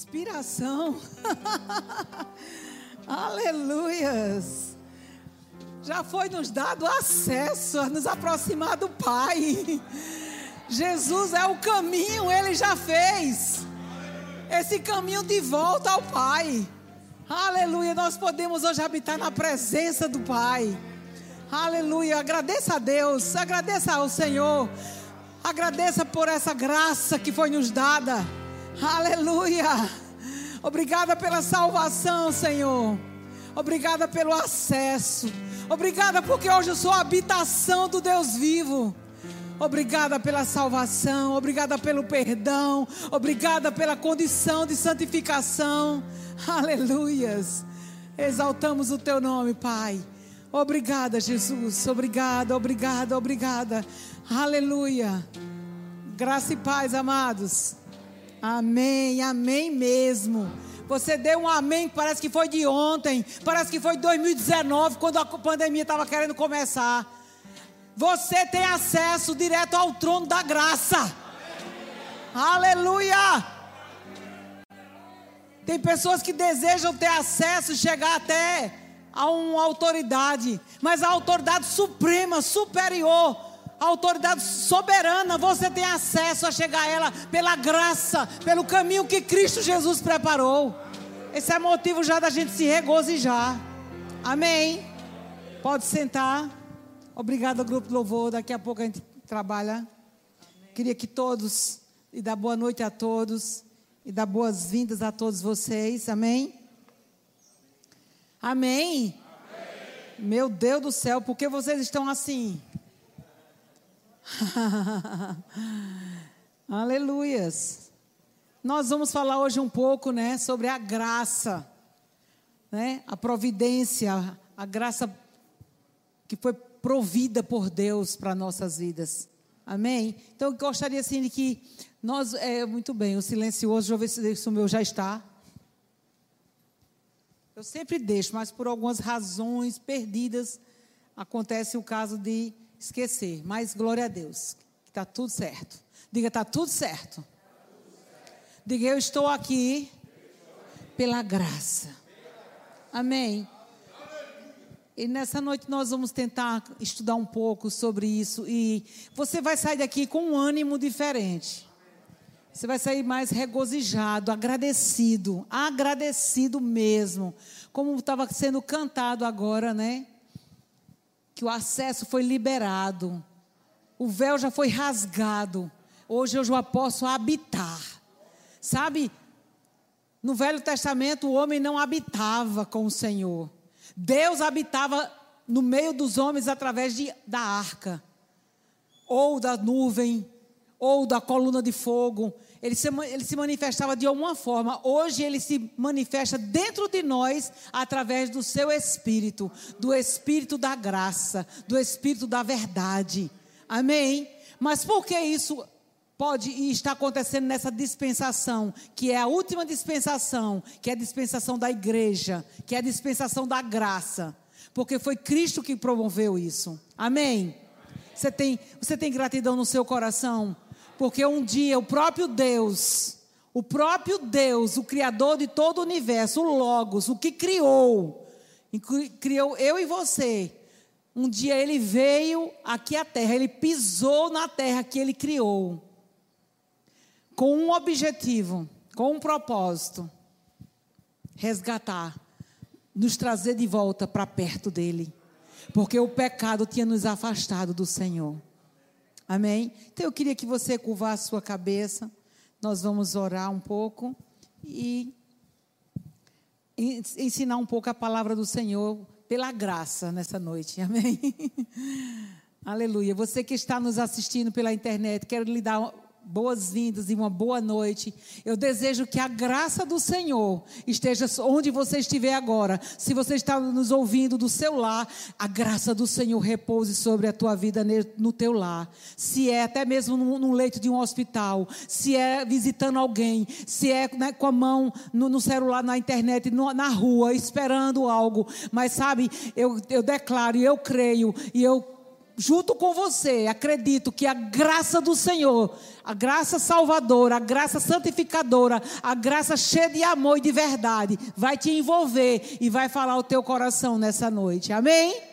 Inspiração. Aleluias. Já foi nos dado acesso a nos aproximar do Pai. Jesus é o caminho, ele já fez. Esse caminho de volta ao Pai. Aleluia. Nós podemos hoje habitar na presença do Pai. Aleluia. Agradeça a Deus, agradeça ao Senhor. Agradeça por essa graça que foi nos dada. Aleluia. Obrigada pela salvação, Senhor. Obrigada pelo acesso. Obrigada porque hoje eu sou a habitação do Deus vivo. Obrigada pela salvação, obrigada pelo perdão, obrigada pela condição de santificação. Aleluias. Exaltamos o teu nome, Pai. Obrigada, Jesus. Obrigada, obrigada, obrigada. Aleluia. Graça e paz, amados. Amém, amém mesmo. Você deu um amém, parece que foi de ontem, parece que foi de 2019, quando a pandemia estava querendo começar. Você tem acesso direto ao trono da graça. Aleluia! Tem pessoas que desejam ter acesso, chegar até a uma autoridade, mas a autoridade suprema, superior, a autoridade soberana, você tem acesso a chegar a ela pela graça, pelo caminho que Cristo Jesus preparou. Esse é motivo já da gente se regozijar. Amém. Pode sentar. Obrigado, grupo de louvor. Daqui a pouco a gente trabalha. Queria que todos, e dar boa noite a todos, e dar boas-vindas a todos vocês. Amém? Amém? Amém? Meu Deus do céu, por que vocês estão assim? Aleluias. Nós vamos falar hoje um pouco, né, sobre a graça, né, a providência, a graça que foi provida por Deus para nossas vidas. Amém? Então eu gostaria assim de que nós, é, muito bem, o silencioso, deixa eu ver se isso meu já está. Eu sempre deixo, mas por algumas razões perdidas acontece o caso de esquecer. Mas glória a Deus, que está tudo certo. Diga, está tudo certo. Diga, eu estou aqui pela graça. Amém. E nessa noite nós vamos tentar estudar um pouco sobre isso. E você vai sair daqui com um ânimo diferente. Você vai sair mais regozijado, agradecido, agradecido mesmo. Como estava sendo cantado agora, né? Que o acesso foi liberado. O véu já foi rasgado. Hoje eu já posso habitar. Sabe? No Velho Testamento o homem não habitava com o Senhor. Deus habitava no meio dos homens através de, da arca, ou da nuvem, ou da coluna de fogo. Ele se, ele se manifestava de alguma forma. Hoje ele se manifesta dentro de nós através do seu espírito, do espírito da graça, do espírito da verdade. Amém? Mas por que isso pode e está acontecendo nessa dispensação, que é a última dispensação, que é a dispensação da igreja, que é a dispensação da graça, porque foi Cristo que promoveu isso. Amém? Você tem, você tem gratidão no seu coração, porque um dia o próprio Deus, o próprio Deus, o Criador de todo o universo, o Logos, o que criou, criou eu e você. Um dia ele veio aqui à terra, ele pisou na terra que ele criou com um objetivo, com um propósito: resgatar, nos trazer de volta para perto dele, porque o pecado tinha nos afastado do Senhor. Amém? Então eu queria que você curvasse sua cabeça, nós vamos orar um pouco e ensinar um pouco a palavra do Senhor pela graça nessa noite. Amém? Aleluia. Você que está nos assistindo pela internet, quero lhe dar boas-vindas e uma boa noite. Eu desejo que a graça do Senhor esteja onde você estiver agora. Se você está nos ouvindo do seu lar, a graça do Senhor repouse sobre a tua vida no teu lar. Se é até mesmo no, leito de um hospital, se é visitando alguém, se é né, com a mão no, no celular, na internet, no, na rua, esperando algo. Mas sabe, eu, eu declaro e eu creio e eu junto com você, acredito que a graça do Senhor, a graça salvadora, a graça santificadora, a graça cheia de amor e de verdade, vai te envolver e vai falar o teu coração nessa noite. Amém?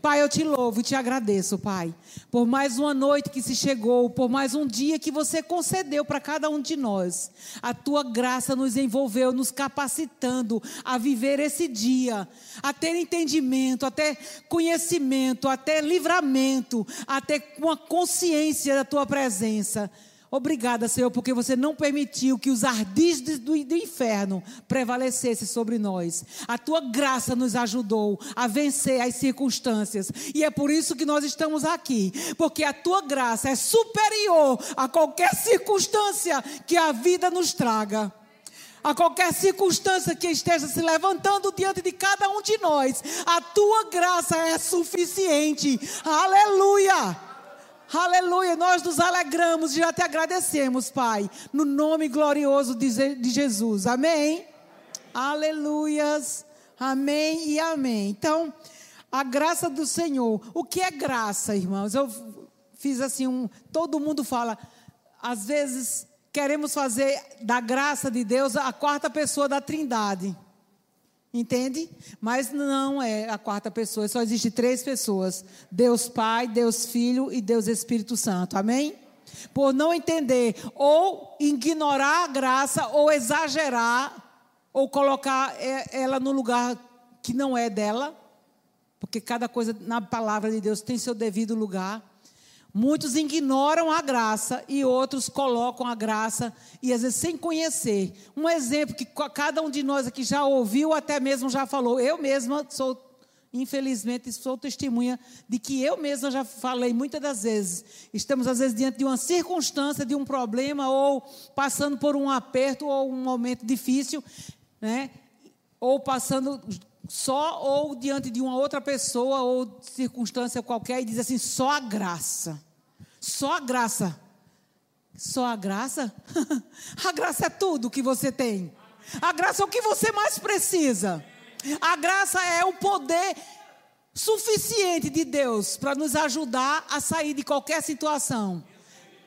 Pai, eu te louvo e te agradeço, Pai, por mais uma noite que se chegou, por mais um dia que você concedeu para cada um de nós. A tua graça nos envolveu, nos capacitando a viver esse dia, a ter entendimento, a ter conhecimento, a ter livramento, a ter uma consciência da tua presença. Obrigada, Senhor, porque você não permitiu que os ardis do, inferno prevalecessem sobre nós. A tua graça nos ajudou a vencer as circunstâncias. E é por isso que nós estamos aqui. Porque a tua graça é superior a qualquer circunstância que a vida nos traga a qualquer circunstância que esteja se levantando diante de cada um de nós, a tua graça é suficiente. Aleluia! Aleluia, nós nos alegramos e já te agradecemos, Pai, no nome glorioso de Jesus. Amém? Aleluias, amém e amém. Então, a graça do Senhor. O que é graça, irmãos? Eu fiz assim um. Todo mundo fala, às vezes queremos fazer da graça de Deus a quarta pessoa da Trindade. Entende? Mas não é a quarta pessoa, só existe três pessoas: Deus Pai, Deus Filho e Deus Espírito Santo. Amém? Por não entender ou ignorar a graça ou exagerar ou colocar é, ela no lugar que não é dela, porque cada coisa na palavra de Deus tem seu devido lugar. Muitos ignoram a graça e outros colocam a graça e às vezes sem conhecer. Um exemplo que cada um de nós aqui já ouviu, até mesmo já falou. Eu mesma sou, infelizmente, sou testemunha de que eu mesma já falei muitas das vezes. Estamos às vezes diante de uma circunstância, de um problema, ou passando por um aperto ou um momento difícil, né? Ou passando só ou diante de uma outra pessoa ou circunstância qualquer e diz assim: só a graça. Só a graça. Só a graça? a graça é tudo que você tem. A graça é o que você mais precisa. A graça é o poder suficiente de Deus para nos ajudar a sair de qualquer situação.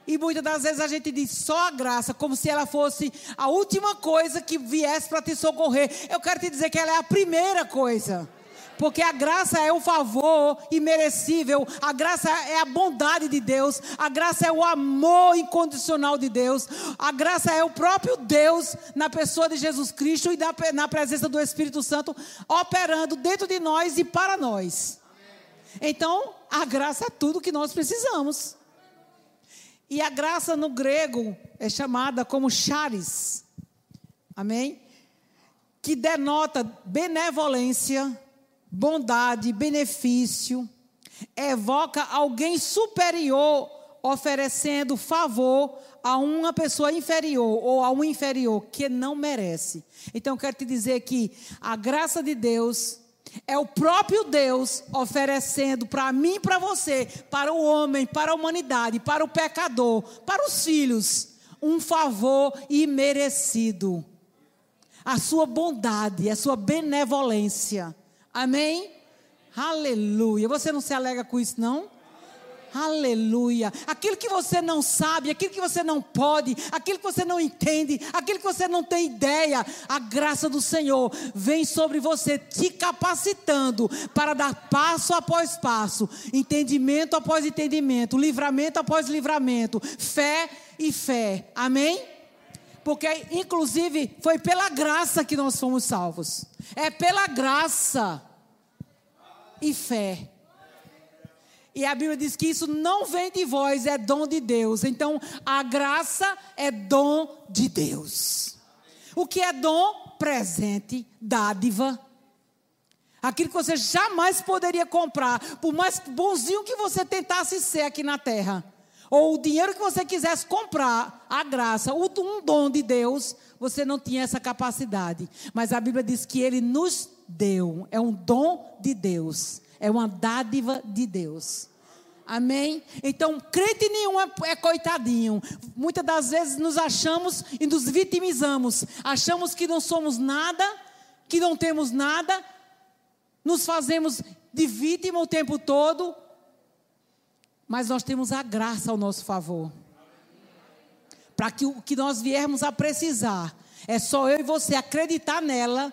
E muitas das vezes a gente diz só a graça, como se ela fosse a última coisa que viesse para te socorrer. Eu quero te dizer que ela é a primeira coisa. Porque a graça é o favor imerecível, a graça é a bondade de Deus, a graça é o amor incondicional de Deus, a graça é o próprio Deus na pessoa de Jesus Cristo e na presença do Espírito Santo operando dentro de nós e para nós. Então, a graça é tudo que nós precisamos. E a graça no grego é chamada como charis. Amém? Que denota benevolência, bondade, benefício. Evoca alguém superior oferecendo favor a uma pessoa inferior ou a um inferior que não merece. Então, quero te dizer que a graça de Deus é o próprio Deus oferecendo para mim e para você, para o homem, para a humanidade, para o pecador, para os filhos, um favor imerecido. A sua bondade, a sua benevolência. Amém? Aleluia. Você não se alega com isso, não? Aleluia. Aquilo que você não sabe, aquilo que você não pode, aquilo que você não entende, aquilo que você não tem ideia, a graça do Senhor vem sobre você, te capacitando para dar passo após passo, entendimento após entendimento, livramento após livramento, fé e fé. Amém? Porque, inclusive, foi pela graça que nós fomos salvos. É pela graça e fé. E a Bíblia diz que isso não vem de vós, é dom de Deus. Então, a graça é dom de Deus. O que é dom? Presente, dádiva. Aquilo que você jamais poderia comprar, por mais bonzinho que você tentasse ser aqui na terra. Ou o dinheiro que você quisesse comprar, a graça, um dom de Deus, você não tinha essa capacidade. Mas a Bíblia diz que Ele nos deu, é um dom de Deus. É uma dádiva de Deus. Amém? Então, crente nenhum é, é, coitadinho. Muitas das vezes nos achamos e nos vitimizamos. Achamos que não somos nada, que não temos nada. Nos fazemos de vítima o tempo todo. mas nós temos a graça ao nosso favor. Para que o que nós viermos a precisar, é só eu e você acreditar nela,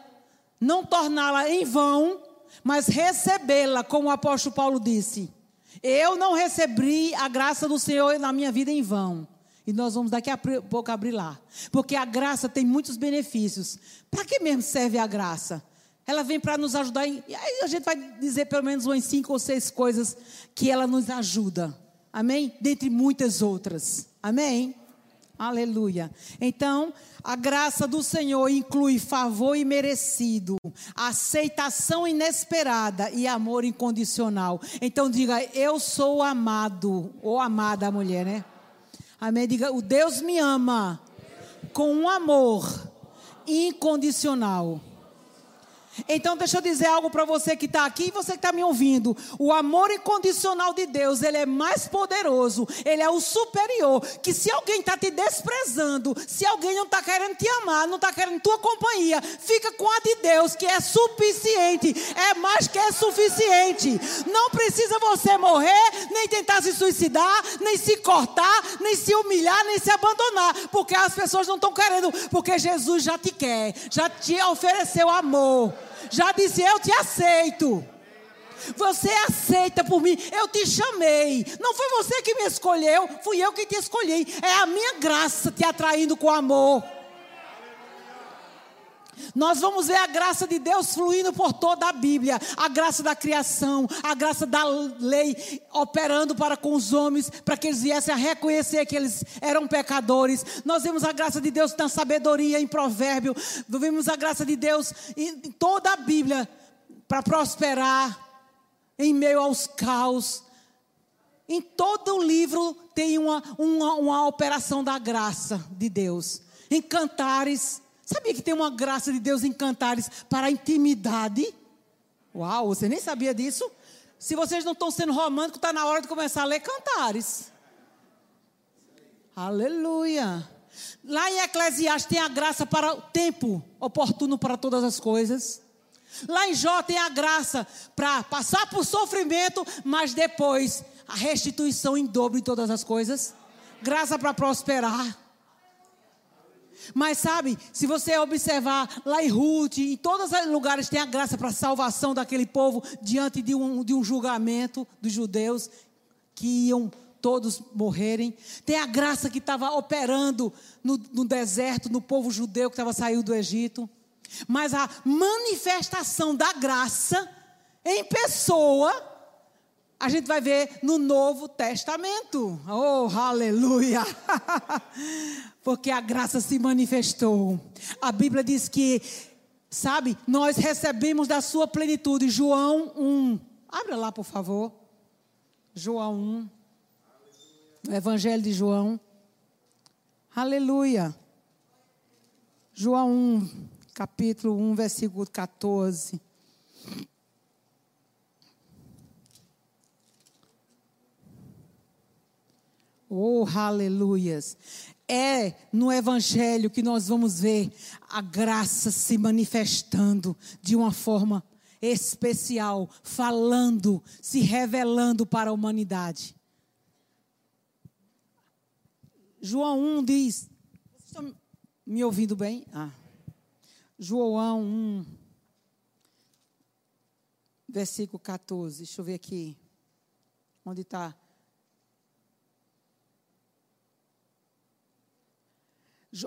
não torná-la em vão, mas recebê-la, como o apóstolo Paulo disse. Eu não recebi a graça do Senhor na minha vida em vão. E nós vamos daqui a pouco abrir lá. Porque a graça tem muitos benefícios. Para que mesmo serve a graça? Ela vem para nos ajudar. Em, e aí a gente vai dizer pelo menos umas cinco ou seis coisas que ela nos ajuda. Amém? Dentre muitas outras. Amém? Aleluia. Então, a graça do Senhor inclui favor imerecido, aceitação inesperada e amor incondicional. Então, diga: Eu sou amado, ou amada a mulher, né? Amém? Diga: O Deus me ama com um amor incondicional. Então, deixa eu dizer algo para você que está aqui e você que está me ouvindo. O amor incondicional de Deus, ele é mais poderoso, ele é o superior. Que se alguém está te desprezando, se alguém não está querendo te amar, não está querendo tua companhia, fica com a de Deus, que é suficiente, é mais que é suficiente. Não precisa você morrer, nem tentar se suicidar, nem se cortar, nem se humilhar, nem se abandonar, porque as pessoas não estão querendo, porque Jesus já te quer, já te ofereceu amor já disse: Eu te aceito. Você aceita por mim, eu te chamei. Não foi você que me escolheu, fui eu que te escolhi. É a minha graça te atraindo com amor. Nós vamos ver a graça de Deus fluindo por toda a Bíblia, a graça da criação, a graça da lei operando para com os homens, para que eles viessem a reconhecer que eles eram pecadores. Nós vemos a graça de Deus na sabedoria, em provérbio, vemos a graça de Deus em toda a Bíblia para prosperar em meio aos caos. Em todo o livro tem uma, uma, uma operação da graça de Deus. Em cantares, Sabia que tem uma graça de Deus em cantares para a intimidade? Uau, você nem sabia disso? Se vocês não estão sendo românticos, está na hora de começar a ler cantares. Aleluia. Lá em Eclesiastes tem a graça para o tempo oportuno para todas as coisas. Lá em Jó tem a graça para passar por sofrimento, mas depois a restituição em dobro em todas as coisas. Graça para prosperar. Mas sabe, se você observar lá em Ruth, em todos os lugares tem a graça para a salvação daquele povo diante de um, de um julgamento dos judeus que iam todos morrerem. Tem a graça que estava operando no, no deserto, no povo judeu que estava saindo do Egito. Mas a manifestação da graça em pessoa, a gente vai ver no Novo Testamento. Oh, aleluia! porque a graça se manifestou. A Bíblia diz que, sabe, nós recebemos da sua plenitude. João 1. Abra lá, por favor. João 1. O Evangelho de João. Aleluia. João 1, capítulo 1, versículo 14. Oh, aleluias é no Evangelho que nós vamos ver a graça se manifestando de uma forma especial, falando, se revelando para a humanidade. João 1 diz. Vocês estão me ouvindo bem? Ah. João 1, versículo 14. Deixa eu ver aqui. Onde está?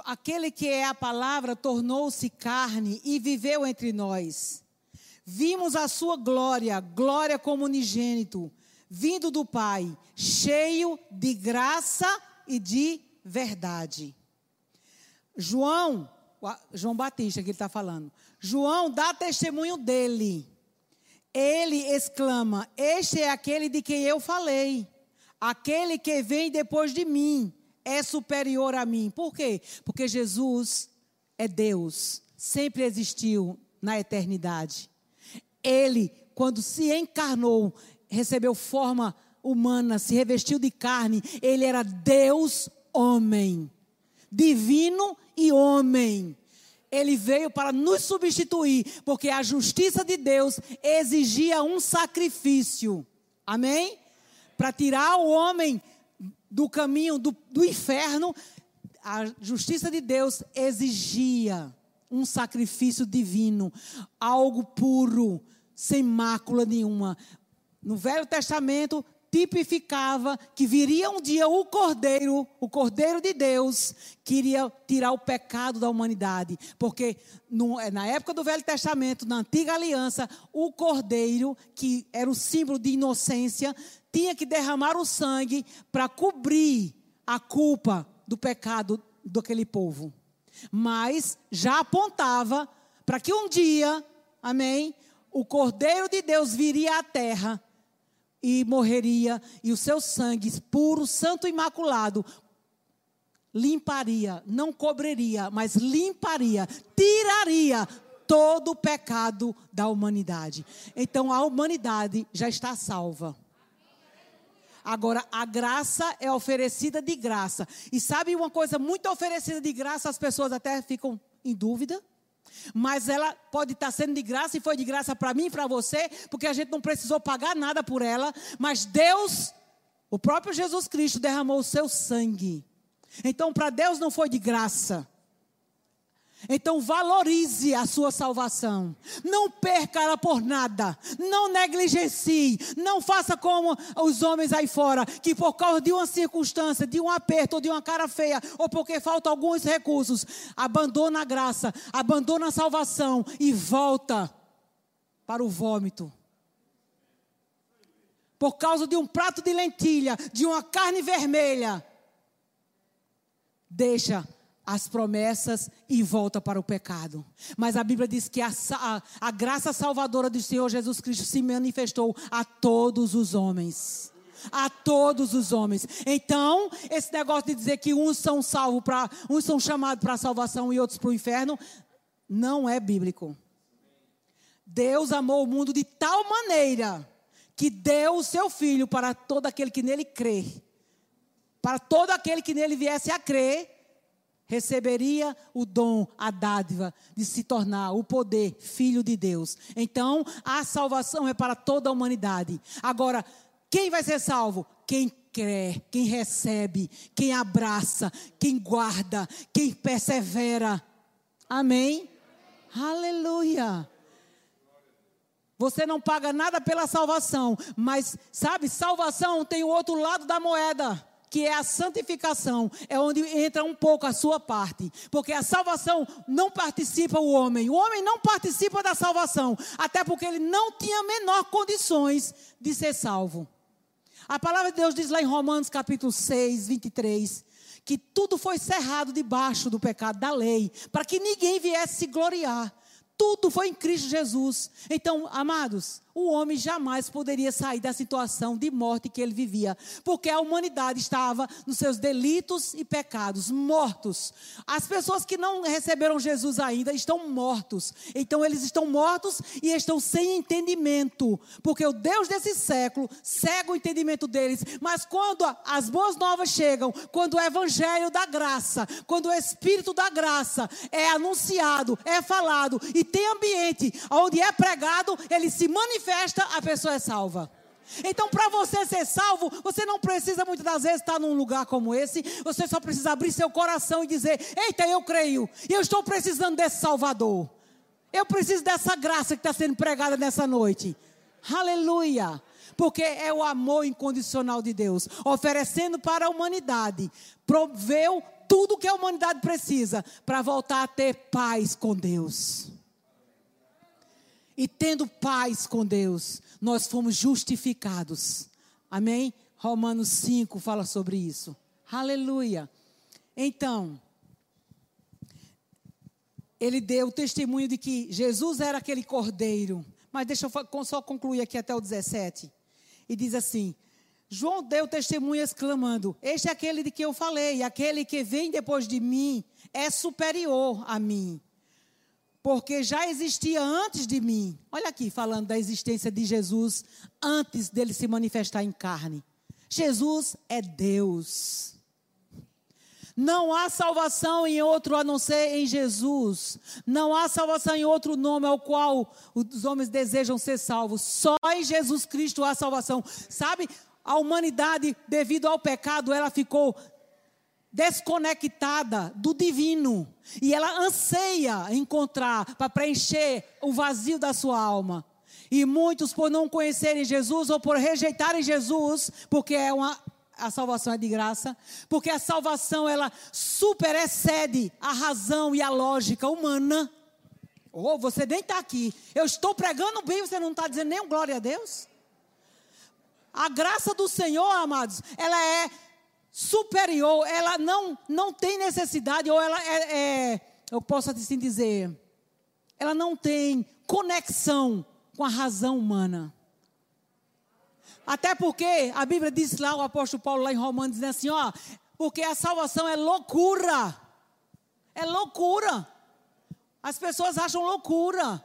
Aquele que é a palavra tornou-se carne e viveu entre nós. Vimos a sua glória, glória como unigênito, vindo do Pai, cheio de graça e de verdade. João, João Batista que ele está falando, João dá testemunho dele. Ele exclama: Este é aquele de quem eu falei, aquele que vem depois de mim é superior a mim. Por quê? Porque Jesus é Deus, sempre existiu na eternidade. Ele, quando se encarnou, recebeu forma humana, se revestiu de carne, ele era Deus homem, divino e homem. Ele veio para nos substituir, porque a justiça de Deus exigia um sacrifício. Amém? para tirar o homem do caminho do, do inferno, a justiça de Deus exigia um sacrifício divino, algo puro, sem mácula nenhuma. No Velho Testamento, tipificava que viria um dia o Cordeiro, o Cordeiro de Deus, que iria tirar o pecado da humanidade. Porque no, é, na época do Velho Testamento, na antiga aliança, o Cordeiro, que era o símbolo de inocência, tinha que derramar o sangue para cobrir a culpa do pecado daquele povo. Mas já apontava para que um dia, amém, o Cordeiro de Deus viria à terra e morreria, e o seu sangue puro, santo e imaculado limparia, não cobriria, mas limparia, tiraria todo o pecado da humanidade. Então a humanidade já está salva. Agora, a graça é oferecida de graça. E sabe uma coisa muito oferecida de graça, as pessoas até ficam em dúvida? Mas ela pode estar sendo de graça e foi de graça para mim e para você, porque a gente não precisou pagar nada por ela, mas Deus, o próprio Jesus Cristo, derramou o seu sangue. Então, para Deus não foi de graça. Então valorize a sua salvação. Não perca ela por nada. Não negligencie. Não faça como os homens aí fora, que por causa de uma circunstância, de um aperto, ou de uma cara feia, ou porque faltam alguns recursos, abandona a graça, abandona a salvação e volta para o vômito. Por causa de um prato de lentilha, de uma carne vermelha. Deixa as promessas e volta para o pecado. Mas a Bíblia diz que a, a, a, graça salvadora do Senhor Jesus Cristo se manifestou a todos os homens. A todos os homens. Então, esse negócio de dizer que uns são salvos para, uns são chamados para a salvação e outros para o inferno, não é bíblico. Deus amou o mundo de tal maneira que deu o seu filho para todo aquele que nele crê. Para todo aquele que nele viesse a crer receberia o dom, a dádiva de se tornar o poder filho de Deus. Então, a salvação é para toda a humanidade. Agora, quem vai ser salvo? Quem crê, quem recebe, quem abraça, quem guarda, quem persevera. Amém? Aleluia. Você não paga nada pela salvação, mas sabe, salvação tem o outro lado da moeda que é a santificação, é onde entra um pouco a sua parte. Porque a salvação não participa o homem. O homem não participa da salvação, até porque ele não tinha menor condições de ser salvo. A palavra de Deus diz lá em Romanos capítulo 6, 23, que tudo foi cerrado debaixo do pecado da lei, para que ninguém viesse se gloriar. Tudo foi em Cristo Jesus. Então, amados, o homem jamais poderia sair da situação de morte que ele vivia, porque a humanidade estava nos seus delitos e pecados, mortos. As pessoas que não receberam Jesus ainda estão mortos. Então eles estão mortos e estão sem entendimento, porque o Deus desse século cega o entendimento deles. Mas quando as boas novas chegam, quando o evangelho da graça, quando o espírito da graça é anunciado, é falado e tem ambiente onde é pregado, ele se manifesta manifesta, a pessoa é salva. Então, para você ser salvo, você não precisa muitas das vezes estar num lugar como esse. Você só precisa abrir seu coração e dizer: Eita, eu creio, e eu estou precisando desse Salvador. Eu preciso dessa graça que está sendo pregada nessa noite. Aleluia! Porque é o amor incondicional de Deus, oferecendo para a humanidade, proveu tudo que a humanidade precisa para voltar a ter paz com Deus. E tendo paz com Deus, nós fomos justificados. Amém? Romanos 5 fala sobre isso. Aleluia. Então, ele deu o testemunho de que Jesus era aquele cordeiro. Mas deixa eu só concluir aqui até o 17. E diz assim: João deu testemunho exclamando: Este é aquele de que eu falei, aquele que vem depois de mim é superior a mim porque já existia antes de mim. Olha aqui, falando da existência de Jesus antes dele se manifestar em carne. Jesus é Deus. Não há salvação em outro a não ser em Jesus. Não há salvação em outro nome ao qual os homens desejam ser salvos. Só em Jesus Cristo há salvação. Sabe? a humanidade, devido ao pecado, ela ficou desconectada do divino. E ela anseia encontrar para preencher o vazio da sua alma. E muitos, por não conhecerem Jesus ou por rejeitarem Jesus, porque é uma, a salvação é de graça, porque a salvação ela super excede a razão e a lógica humana. Ou oh, você nem está aqui. Eu estou pregando bem, você não está dizendo nem um glória a Deus? A graça do Senhor, amados, ela é superior, ela não, não tem necessidade, ou ela é, é, eu posso assim dizer, ela não tem conexão com a razão humana. Até porque a Bíblia diz lá, o apóstolo Paulo lá em Romanos, diz assim, ó, porque a salvação é loucura. É loucura. As pessoas acham loucura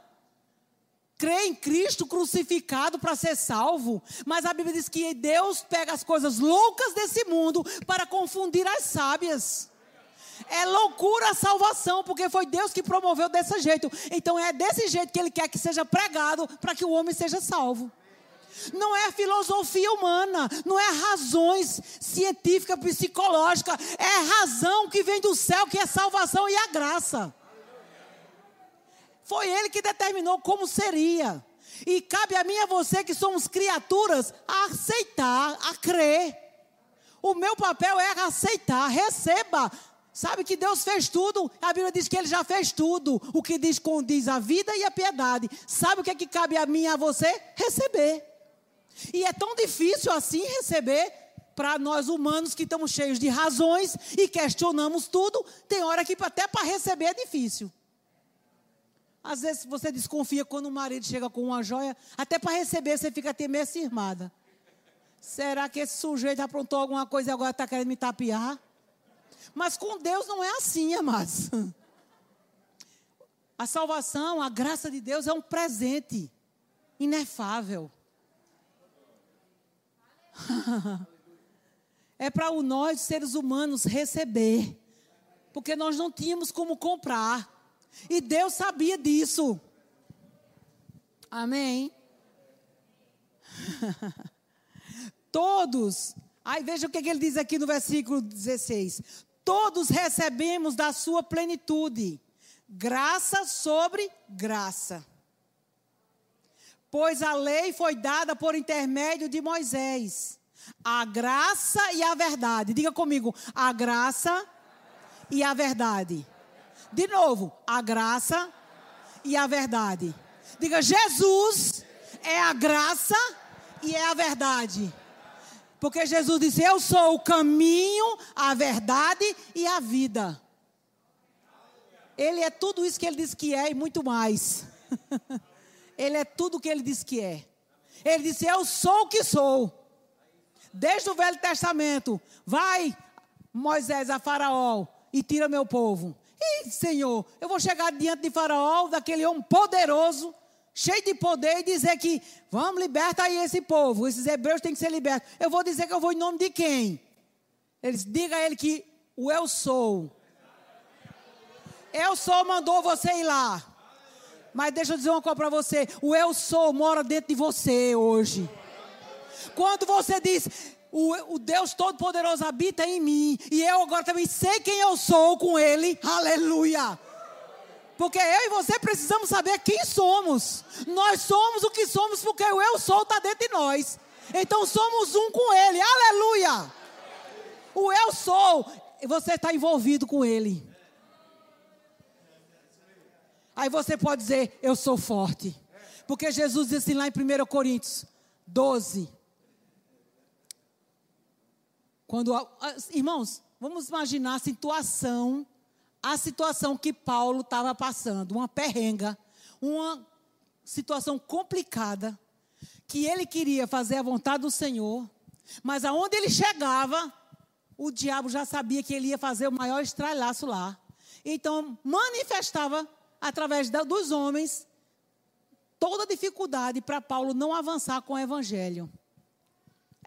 crê em Cristo crucificado para ser salvo, mas a Bíblia diz que Deus pega as coisas loucas desse mundo para confundir as sábias. É loucura a salvação, porque foi Deus que promoveu desse jeito. Então é desse jeito que Ele quer que seja pregado para que o homem seja salvo. Não é filosofia humana, não é razões científicas, psicológicas, é razão que vem do céu, que é salvação e a graça. Foi Ele que determinou como seria. E cabe a mim e a você, que somos criaturas, a aceitar, a crer. O meu papel é aceitar, receba. Sabe que Deus fez tudo, a Bíblia diz que Ele já fez tudo. O que diz condiz a vida e a piedade. Sabe o que é que cabe a mim e a você? Receber. E é tão difícil assim receber para nós humanos que estamos cheios de razões e questionamos tudo. Tem hora que até para receber é difícil. Às vezes você desconfia quando o marido chega com uma joia, até para receber você fica até meio cirmada. Será que esse sujeito aprontou alguma coisa e agora está querendo me tapear? Mas com Deus não é assim, amados. A salvação, a graça de Deus é um presente inefável. é para nós, seres humanos, receber. Porque nós não tínhamos como comprar. E Deus sabia disso. Amém? Todos. Aí veja o que ele diz aqui no versículo 16: Todos recebemos da sua plenitude, graça sobre graça. Pois a lei foi dada por intermédio de Moisés. A graça e a verdade. Diga comigo, a graça e a verdade. De novo, a graça e a verdade. Diga, Jesus é a graça e é a verdade. Porque Jesus disse: Eu sou o caminho, a verdade e a vida. Ele é tudo isso que ele diz que é e muito mais. ele é tudo o que ele diz que é. Ele disse: Eu sou o que sou. Desde o Velho Testamento, vai Moisés a Faraó e tira meu povo. E, Senhor, eu vou chegar diante de Faraó, daquele homem poderoso, cheio de poder, e dizer que vamos libertar aí esse povo, esses hebreus têm que ser libertos. Eu vou dizer que eu vou em nome de quem? Eles diga a ele que o eu sou. Eu sou mandou você ir lá. Mas deixa eu dizer uma coisa para você: o eu sou mora dentro de você hoje. Quando você diz, o, o Deus Todo-Poderoso habita em mim. E eu agora também sei quem eu sou com Ele. Aleluia. Porque eu e você precisamos saber quem somos. Nós somos o que somos porque o eu sou está dentro de nós. Então somos um com Ele. Aleluia. O eu sou, você está envolvido com Ele. Aí você pode dizer, eu sou forte. Porque Jesus disse lá em 1 Coríntios 12, quando, irmãos, vamos imaginar a situação, a situação que Paulo estava passando, uma perrenga, uma situação complicada, que ele queria fazer a vontade do Senhor, mas aonde ele chegava, o diabo já sabia que ele ia fazer o maior estralhaço lá. Então, manifestava através dos homens toda a dificuldade para Paulo não avançar com o evangelho.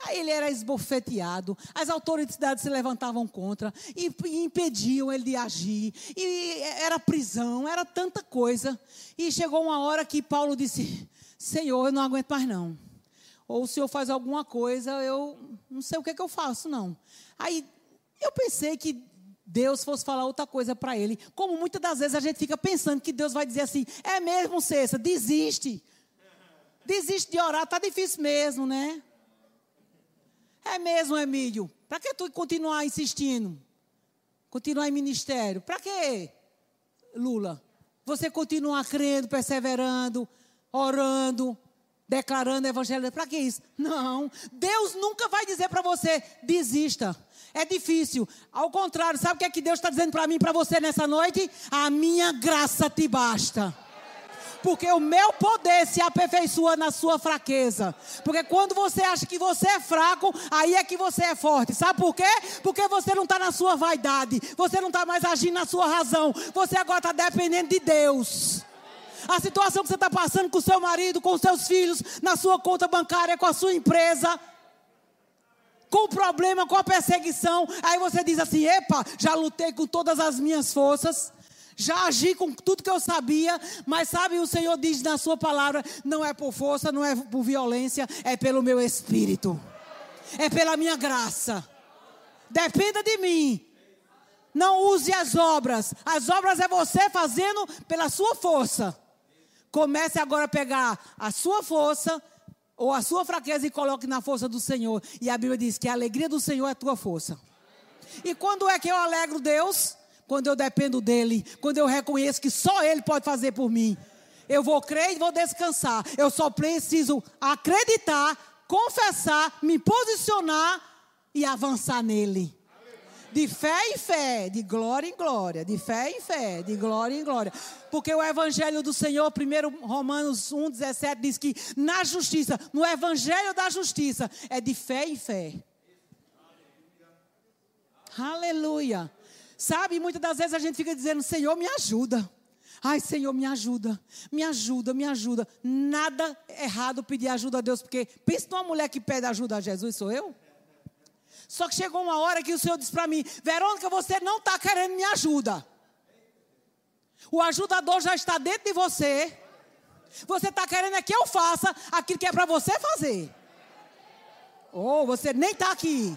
Aí ele era esbofeteado, as autoridades se levantavam contra e, impediam ele de agir, e era prisão, era tanta coisa. E chegou uma hora que Paulo disse: Senhor, eu não aguento mais não. ou o senhor faz alguma coisa, eu não sei o que, é que eu faço, não. Aí eu pensei que Deus fosse falar outra coisa para ele. Como muitas das vezes a gente fica pensando que Deus vai dizer assim: é mesmo, Cessa, desiste. Desiste de orar, tá difícil mesmo, né? É mesmo, Emílio. Para que tu continuar insistindo? Continuar em ministério? Para que, Lula? Você continuar crendo, perseverando, orando, declarando evangelho. Para que isso? Não. Deus nunca vai dizer para você, desista. É difícil. Ao contrário, sabe o que é que Deus está dizendo para mim e para você nessa noite? A minha graça te basta. Porque o meu poder se aperfeiçoa na sua fraqueza. Porque quando você acha que você é fraco, aí é que você é forte. Sabe por quê? Porque você não está na sua vaidade. Você não está mais agindo na sua razão. Você agora está dependendo de Deus a situação que você está passando com o seu marido, com os seus filhos, na sua conta bancária, com a sua empresa, com o problema, com a perseguição. Aí você diz assim: epa, já lutei com todas as minhas forças. Já agi com tudo que eu sabia, mas sabe, o Senhor diz na sua palavra: não é por força, não é por violência, é pelo meu espírito, é pela minha graça. Dependa de mim, não use as obras. As obras é você fazendo pela sua força. Comece agora a pegar a sua força ou a sua fraqueza e coloque na força do Senhor. E a Bíblia diz que a alegria do Senhor é a tua força. E quando é que eu alegro Deus? Quando eu dependo dEle, quando eu reconheço que só Ele pode fazer por mim. Eu vou crer e vou descansar. Eu só preciso acreditar, confessar, me posicionar e avançar nele. De fé em fé, de glória em glória, de fé em fé, de glória em glória. Porque o evangelho do Senhor, 1 Romanos 1, 17, diz que na justiça, no evangelho da justiça, é de fé em fé. Aleluia. Sabe, muitas das vezes a gente fica dizendo: Senhor, me ajuda. Ai, Senhor, me ajuda, me ajuda, me ajuda. Nada errado pedir ajuda a Deus, porque pensa numa mulher que pede ajuda a Jesus, sou eu? Só que chegou uma hora que o Senhor disse para mim: Verônica, você não está querendo me ajuda. O ajudador já está dentro de você. Você está querendo é que eu faça aquilo que é para você fazer. Ou oh, você nem está aqui.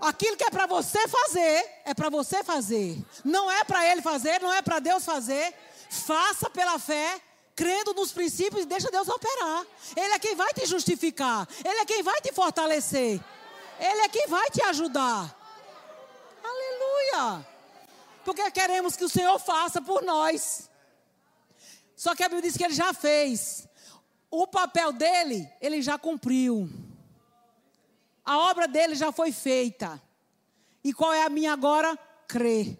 Aquilo que é para você fazer, é para você fazer. Não é para ele fazer, não é para Deus fazer. Faça pela fé, crendo nos princípios e deixa Deus operar. Ele é quem vai te justificar. Ele é quem vai te fortalecer. Ele é quem vai te ajudar. Aleluia. Porque queremos que o Senhor faça por nós. Só que a Bíblia diz que ele já fez. O papel dele, ele já cumpriu. A obra dele já foi feita. E qual é a minha agora? Crer.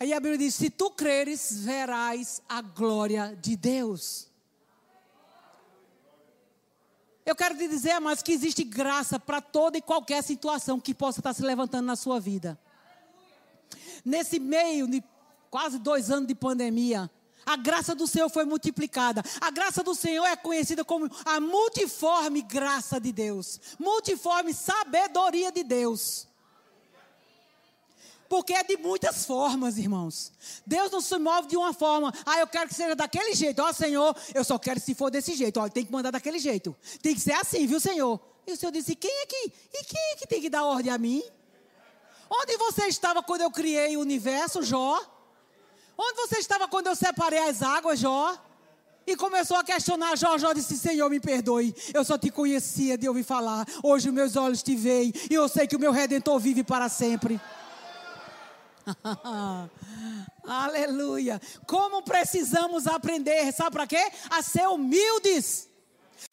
Aí a Bíblia diz: Se tu creres, verás a glória de Deus. Eu quero te dizer, mas que existe graça para toda e qualquer situação que possa estar se levantando na sua vida. Nesse meio de quase dois anos de pandemia, a graça do Senhor foi multiplicada. A graça do Senhor é conhecida como a multiforme graça de Deus, multiforme sabedoria de Deus. Porque é de muitas formas, irmãos. Deus não se move de uma forma. Ah, eu quero que seja daquele jeito. Ó, oh, Senhor, eu só quero se for desse jeito. Ó, tem que mandar daquele jeito. Tem que ser assim, viu, Senhor? E o Senhor disse: quem é que, e quem é que tem que dar ordem a mim? Onde você estava quando eu criei o universo, Jó? Onde você estava quando eu separei as águas, Jó? E começou a questionar Jó. Jó disse: Senhor, me perdoe. Eu só te conhecia de ouvir falar. Hoje meus olhos te veem. E eu sei que o meu redentor vive para sempre. Aleluia. Como precisamos aprender, sabe para quê? A ser humildes.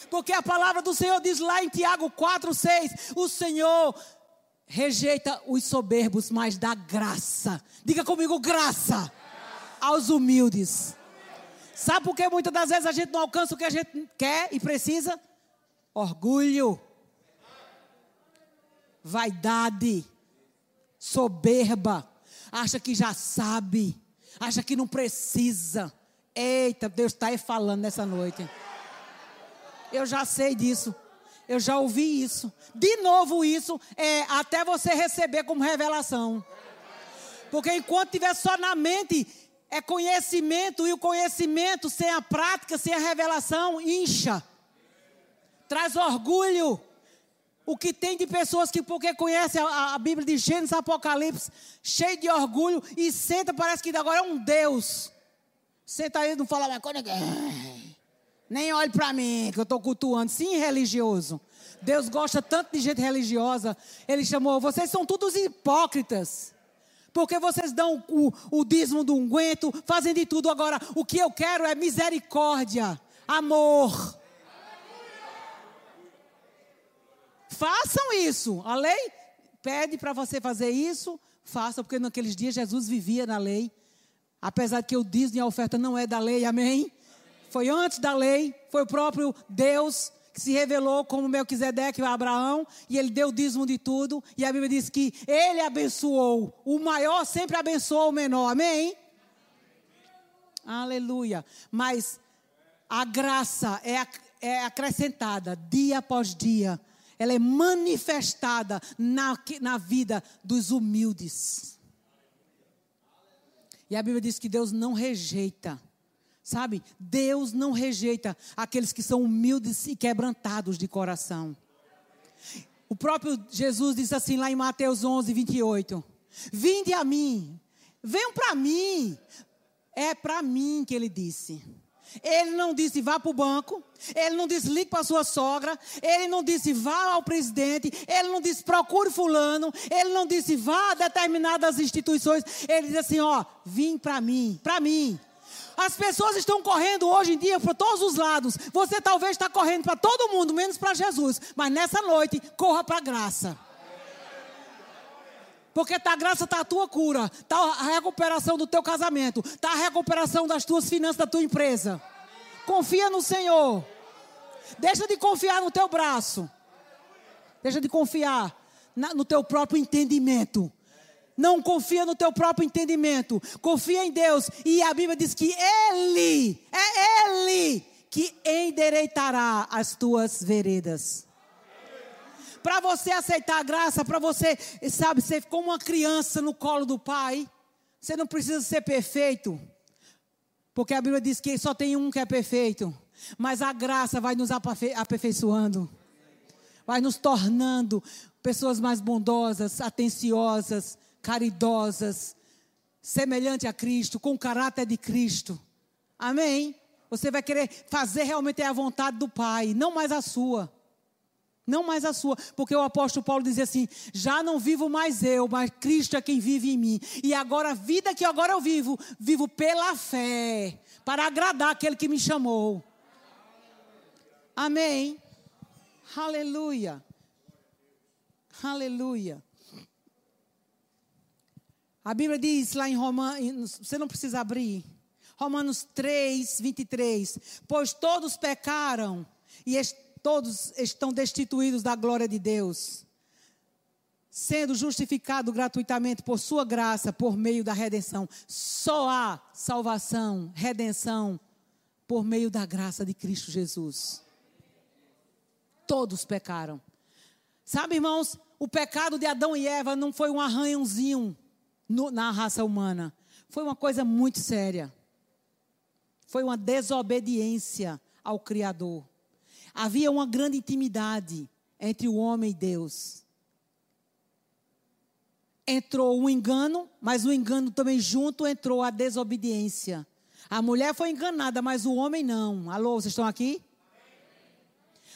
Porque a palavra do Senhor diz lá em Tiago 4, 6: O Senhor rejeita os soberbos, mas dá graça. Diga comigo, graça aos humildes. Sabe por que muitas das vezes a gente não alcança o que a gente quer e precisa? Orgulho, vaidade, soberba acha que já sabe, acha que não precisa. Eita, Deus está aí falando nessa noite. Eu já sei disso. Eu já ouvi isso. De novo, isso é até você receber como revelação. Porque enquanto tiver só na mente, É conhecimento, e o conhecimento sem a prática, sem a revelação, incha. Traz orgulho. O que tem de pessoas que, porque conhece a, a Bíblia de Gênesis Apocalipse, cheio de orgulho, e senta, parece que agora é um Deus. Senta aí e não fala mais com ninguém. Nem olhe para mim, que eu estou cultuando. Sim, religioso. Deus gosta tanto de gente religiosa. Ele chamou, vocês são todos hipócritas. Porque vocês dão o, o dízimo do unguento, fazem de tudo. Agora, o que eu quero é misericórdia, amor. Façam isso. A lei pede para você fazer isso, faça, porque naqueles dias Jesus vivia na lei. Apesar de que o dízimo e a oferta não é da lei, amém? Foi antes da lei, foi o próprio Deus que se revelou como Melquisedeque a Abraão, e ele deu o dízimo de tudo, e a Bíblia diz que ele abençoou, o maior sempre abençoou o menor, amém? Aleluia. Mas a graça é, é acrescentada dia após dia, ela é manifestada na, na vida dos humildes. E a Bíblia diz que Deus não rejeita Sabe? Deus não rejeita aqueles que são humildes e quebrantados de coração. O próprio Jesus disse assim lá em Mateus 11, 28. Vinde a mim, venham para mim. É para mim que ele disse. Ele não disse vá para o banco, ele não disse ligue para sua sogra, ele não disse vá ao presidente, ele não disse procure fulano, ele não disse vá a determinadas instituições, ele disse assim, ó, vim para mim, para mim. As pessoas estão correndo hoje em dia para todos os lados. Você talvez está correndo para todo mundo, menos para Jesus. Mas nessa noite, corra para a graça. Porque tá, a graça está a tua cura, está a recuperação do teu casamento, está a recuperação das tuas finanças da tua empresa. Confia no Senhor. Deixa de confiar no teu braço. Deixa de confiar na, no teu próprio entendimento. Não confia no teu próprio entendimento. Confia em Deus. E a Bíblia diz que Ele, é Ele que endireitará as tuas veredas. Para você aceitar a graça, para você, sabe, ser como uma criança no colo do Pai, você não precisa ser perfeito. Porque a Bíblia diz que só tem um que é perfeito. Mas a graça vai nos aperfeiçoando. Vai nos tornando pessoas mais bondosas, atenciosas, caridosas, semelhante a Cristo, com o caráter de Cristo. Amém? Você vai querer fazer realmente a vontade do Pai, não mais a sua. Não mais a sua, porque o apóstolo Paulo dizia assim: já não vivo mais eu, mas Cristo é quem vive em mim. E agora a vida que agora eu vivo, vivo pela fé, para agradar aquele que me chamou. Amém. Aleluia. Aleluia. A Bíblia diz lá em Romanos, você não precisa abrir. Romanos 3, 23. Pois todos pecaram e est todos estão destituídos da glória de Deus, sendo justificado gratuitamente por sua graça, por meio da redenção. Só há salvação, redenção, por meio da graça de Cristo Jesus. Todos pecaram. Sabe, irmãos, o pecado de Adão e Eva não foi um arranhãozinho no, na raça humana. Foi uma coisa muito séria. Foi uma desobediência ao Criador. Havia uma grande intimidade entre o homem e Deus. Entrou o engano, mas o engano também junto entrou a desobediência. A mulher foi enganada, mas o homem não. Alô, vocês estão aqui?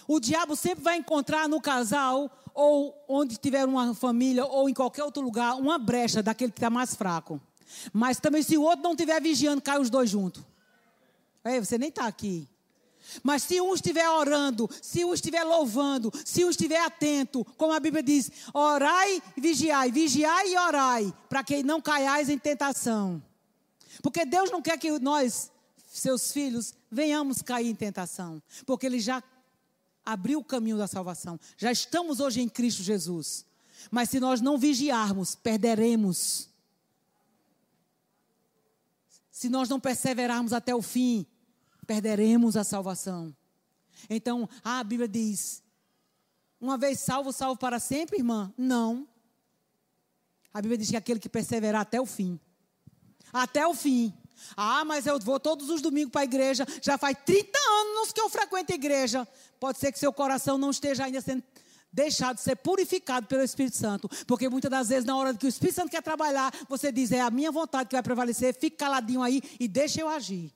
O diabo sempre vai encontrar no casal ou onde tiver uma família, ou em qualquer outro lugar, uma brecha daquele que está mais fraco. Mas também, se o outro não estiver vigiando, cai os dois juntos. É, você nem está aqui. Mas se um estiver orando, se um estiver louvando, se um estiver atento, como a Bíblia diz, orai e vigiai, vigiai e orai, para que não caiais em tentação. Porque Deus não quer que nós, seus filhos, venhamos cair em tentação. Porque Ele já abriu o caminho da salvação. Já estamos hoje em Cristo Jesus. Mas se nós não vigiarmos, perderemos. Se nós não perseverarmos até o fim, perderemos a salvação. Então, a Bíblia diz: uma vez salvo, salvo para sempre, irmã? Não. A Bíblia diz que aquele que perseverar até o fim, até o fim, Ah, mas eu vou todos os domingos para a igreja. Já faz 30 anos que eu frequento a igreja. Pode ser que seu coração não esteja ainda sendo deixado de ser purificado pelo Espírito Santo. Porque muitas das vezes, na hora que o Espírito Santo quer trabalhar, você diz: é a minha vontade que vai prevalecer. Fique caladinho aí e deixa eu agir.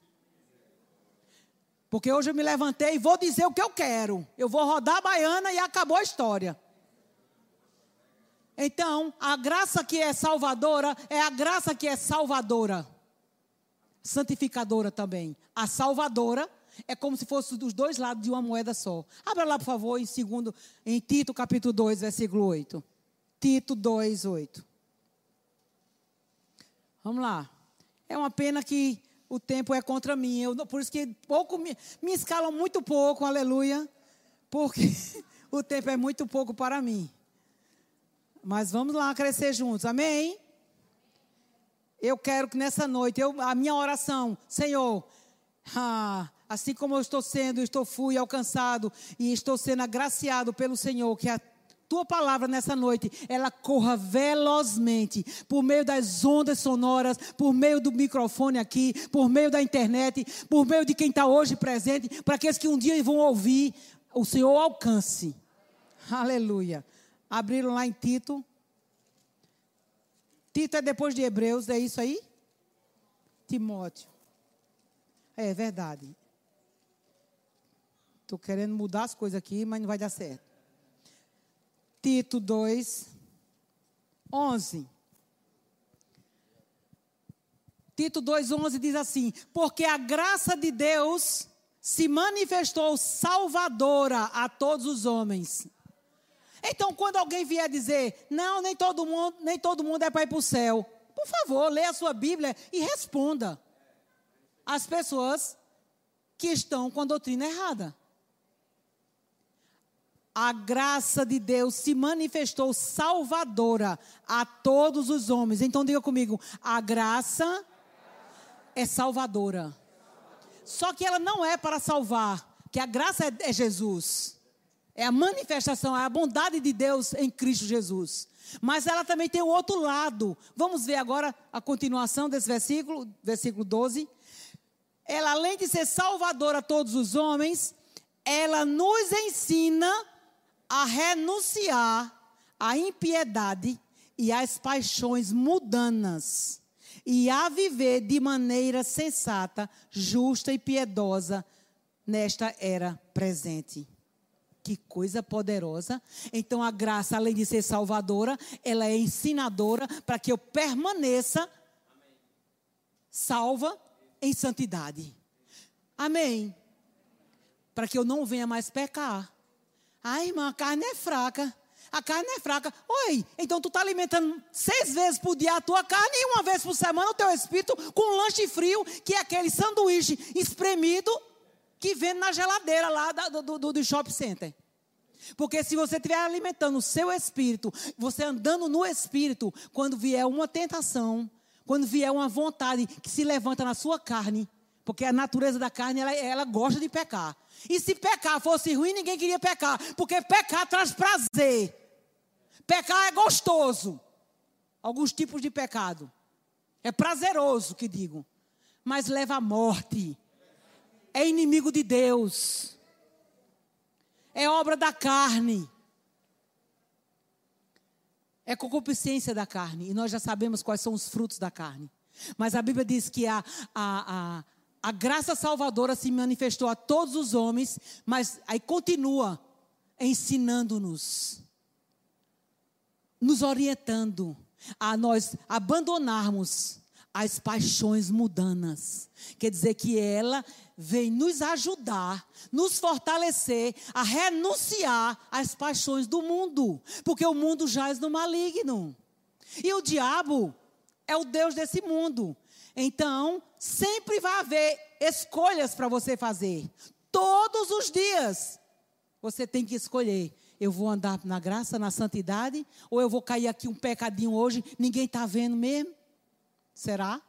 Porque hoje eu me levantei e vou dizer o que eu quero. Eu vou rodar a baiana e acabou a história. Então, a graça que é salvadora é a graça que é salvadora. Santificadora também. A salvadora é como se fosse dos dois lados de uma moeda só. Abra lá, por favor, em segundo, em Tito capítulo 2, versículo 8. Tito 2, 8. Vamos lá. É uma pena que o tempo é contra mim. Eu, por isso que pouco me, me escalam muito pouco, aleluia. Porque o tempo é muito pouco para mim. Mas vamos lá crescer juntos, amém? Eu quero que nessa noite, eu, a minha oração, Senhor, ah, assim como eu estou sendo, estou fui alcançado e estou sendo agraciado pelo Senhor, que a tua palavra nessa noite, ela corra velozmente por meio das ondas sonoras, por meio do microfone aqui, por meio da internet, por meio de quem está hoje presente, para aqueles que um dia vão ouvir, o Senhor alcance. Aleluia. Abriram lá em Tito. Tito é depois de Hebreus, é isso aí? Timóteo. É verdade. Estou querendo mudar as coisas aqui, mas não vai dar certo. Tito 2, 11. Tito 2,11 diz assim: Porque a graça de Deus se manifestou salvadora a todos os homens. Então, quando alguém vier dizer, não, nem todo mundo, nem todo mundo é para ir para o céu, por favor, leia a sua Bíblia e responda às pessoas que estão com a doutrina errada a graça de Deus se manifestou salvadora a todos os homens. Então diga comigo, a graça é salvadora. Só que ela não é para salvar, que a graça é, é Jesus. É a manifestação, é a bondade de Deus em Cristo Jesus. Mas ela também tem o outro lado. Vamos ver agora a continuação desse versículo, versículo 12. Ela, além de ser salvadora a todos os homens, ela nos ensina a renunciar à impiedade e às paixões mudanas e a viver de maneira sensata, justa e piedosa nesta era presente. Que coisa poderosa. Então a graça, além de ser salvadora, ela é ensinadora para que eu permaneça salva em santidade. Amém. Para que eu não venha mais pecar. Ah, irmã, a carne é fraca. A carne é fraca. Oi, então tu está alimentando seis vezes por dia a tua carne e uma vez por semana o teu espírito com um lanche frio, que é aquele sanduíche espremido que vende na geladeira lá do, do, do shopping center. Porque se você estiver alimentando o seu espírito, você andando no espírito, quando vier uma tentação, quando vier uma vontade que se levanta na sua carne, porque a natureza da carne, ela, ela gosta de pecar. E se pecar fosse ruim, ninguém queria pecar. Porque pecar traz prazer. Pecar é gostoso. Alguns tipos de pecado. É prazeroso, que digo. Mas leva à morte. É inimigo de Deus. É obra da carne. É concupiscência da carne. E nós já sabemos quais são os frutos da carne. Mas a Bíblia diz que a, a, a a graça salvadora se manifestou a todos os homens, mas aí continua ensinando-nos, nos orientando a nós abandonarmos as paixões mudanas. Quer dizer que ela vem nos ajudar, nos fortalecer a renunciar às paixões do mundo, porque o mundo jaz no maligno. E o diabo é o Deus desse mundo. Então, sempre vai haver escolhas para você fazer. Todos os dias. Você tem que escolher. Eu vou andar na graça, na santidade, ou eu vou cair aqui um pecadinho hoje, ninguém está vendo mesmo? Será?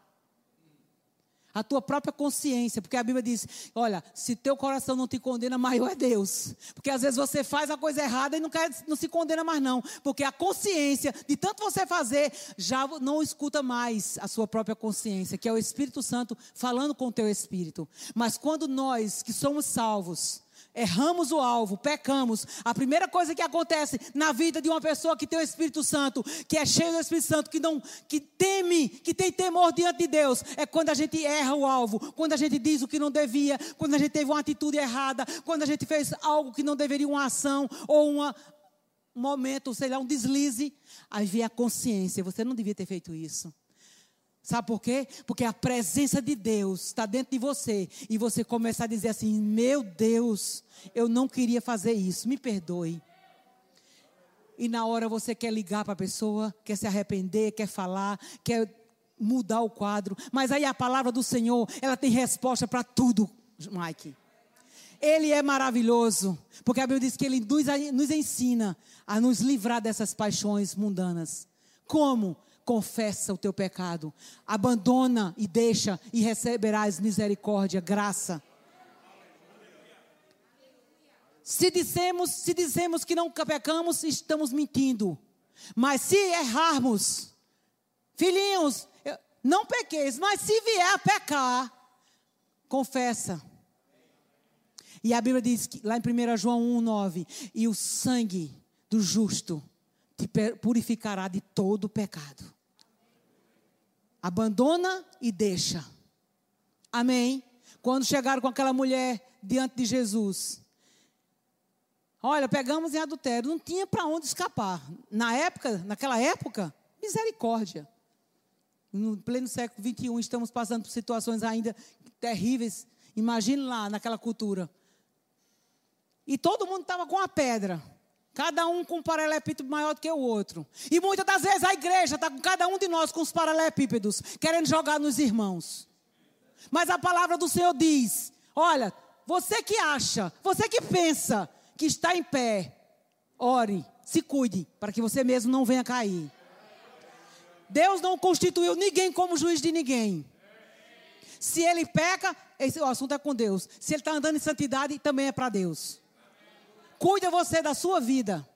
A tua própria consciência, porque a Bíblia diz: olha, se teu coração não te condena, maior é Deus. Porque às vezes você faz a coisa errada e não, quer, não se condena mais, não. Porque a consciência, de tanto você fazer, já não escuta mais a sua própria consciência, que é o Espírito Santo falando com o teu espírito. Mas quando nós, que somos salvos, erramos o alvo, pecamos, a primeira coisa que acontece na vida de uma pessoa que tem o Espírito Santo, que é cheio do Espírito Santo, que não que teme, que tem temor diante de Deus, é quando a gente erra o alvo, quando a gente diz o que não devia, quando a gente teve uma atitude errada, quando a gente fez algo que não deveria uma ação ou uma um momento, sei lá, um deslize, aí vem a consciência, você não devia ter feito isso. Sabe por quê? Porque a presença de Deus está dentro de você e você começa a dizer assim: Meu Deus, eu não queria fazer isso, me perdoe. E na hora você quer ligar para a pessoa, quer se arrepender, quer falar, quer mudar o quadro. Mas aí a palavra do Senhor, ela tem resposta para tudo, Mike. Ele é maravilhoso, porque a Bíblia diz que ele nos, nos ensina a nos livrar dessas paixões mundanas. Como? Confessa o teu pecado, abandona e deixa e receberás misericórdia, graça. Se dissemos, se dizemos que não pecamos, estamos mentindo. Mas se errarmos, filhinhos, não pequeis, mas se vier a pecar, confessa. E a Bíblia diz que, lá em 1 João 1, 9: E o sangue do justo te purificará de todo pecado. Abandona e deixa. Amém? Quando chegaram com aquela mulher diante de Jesus. Olha, pegamos em adultério, não tinha para onde escapar. Na época, naquela época, misericórdia. No pleno século 21 estamos passando por situações ainda terríveis. Imagine lá naquela cultura. E todo mundo estava com a pedra. Cada um com um paralelepípedo maior do que o outro. E muitas das vezes a igreja está com cada um de nós com os paralelepípedos, querendo jogar nos irmãos. Mas a palavra do Senhor diz: olha, você que acha, você que pensa que está em pé, ore, se cuide, para que você mesmo não venha cair. Deus não constituiu ninguém como juiz de ninguém. Se ele peca, esse, o assunto é com Deus. Se ele está andando em santidade, também é para Deus. Cuida você da sua vida.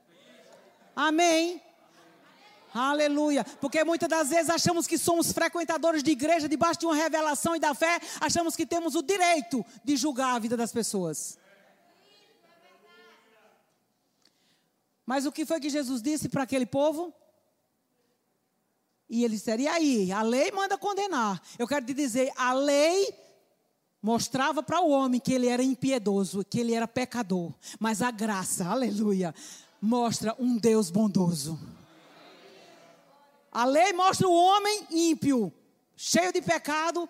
Amém. Aleluia. Porque muitas das vezes achamos que somos frequentadores de igreja debaixo de uma revelação e da fé, achamos que temos o direito de julgar a vida das pessoas. Mas o que foi que Jesus disse para aquele povo? E ele disse: e aí? A lei manda condenar. Eu quero te dizer: a lei mostrava para o homem que ele era impiedoso, que ele era pecador. Mas a graça, aleluia, mostra um Deus bondoso. A lei mostra o homem ímpio, cheio de pecado,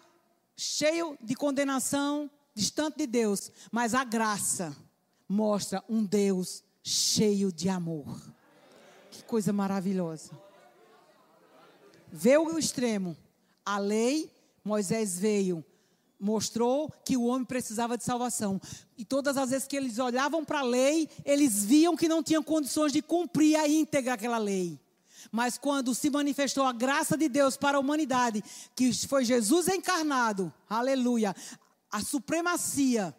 cheio de condenação, distante de Deus. Mas a graça mostra um Deus cheio de amor. Que coisa maravilhosa. Vê o extremo. A lei, Moisés veio mostrou que o homem precisava de salvação. E todas as vezes que eles olhavam para a lei, eles viam que não tinham condições de cumprir a íntegra aquela lei. Mas quando se manifestou a graça de Deus para a humanidade, que foi Jesus encarnado, aleluia, a supremacia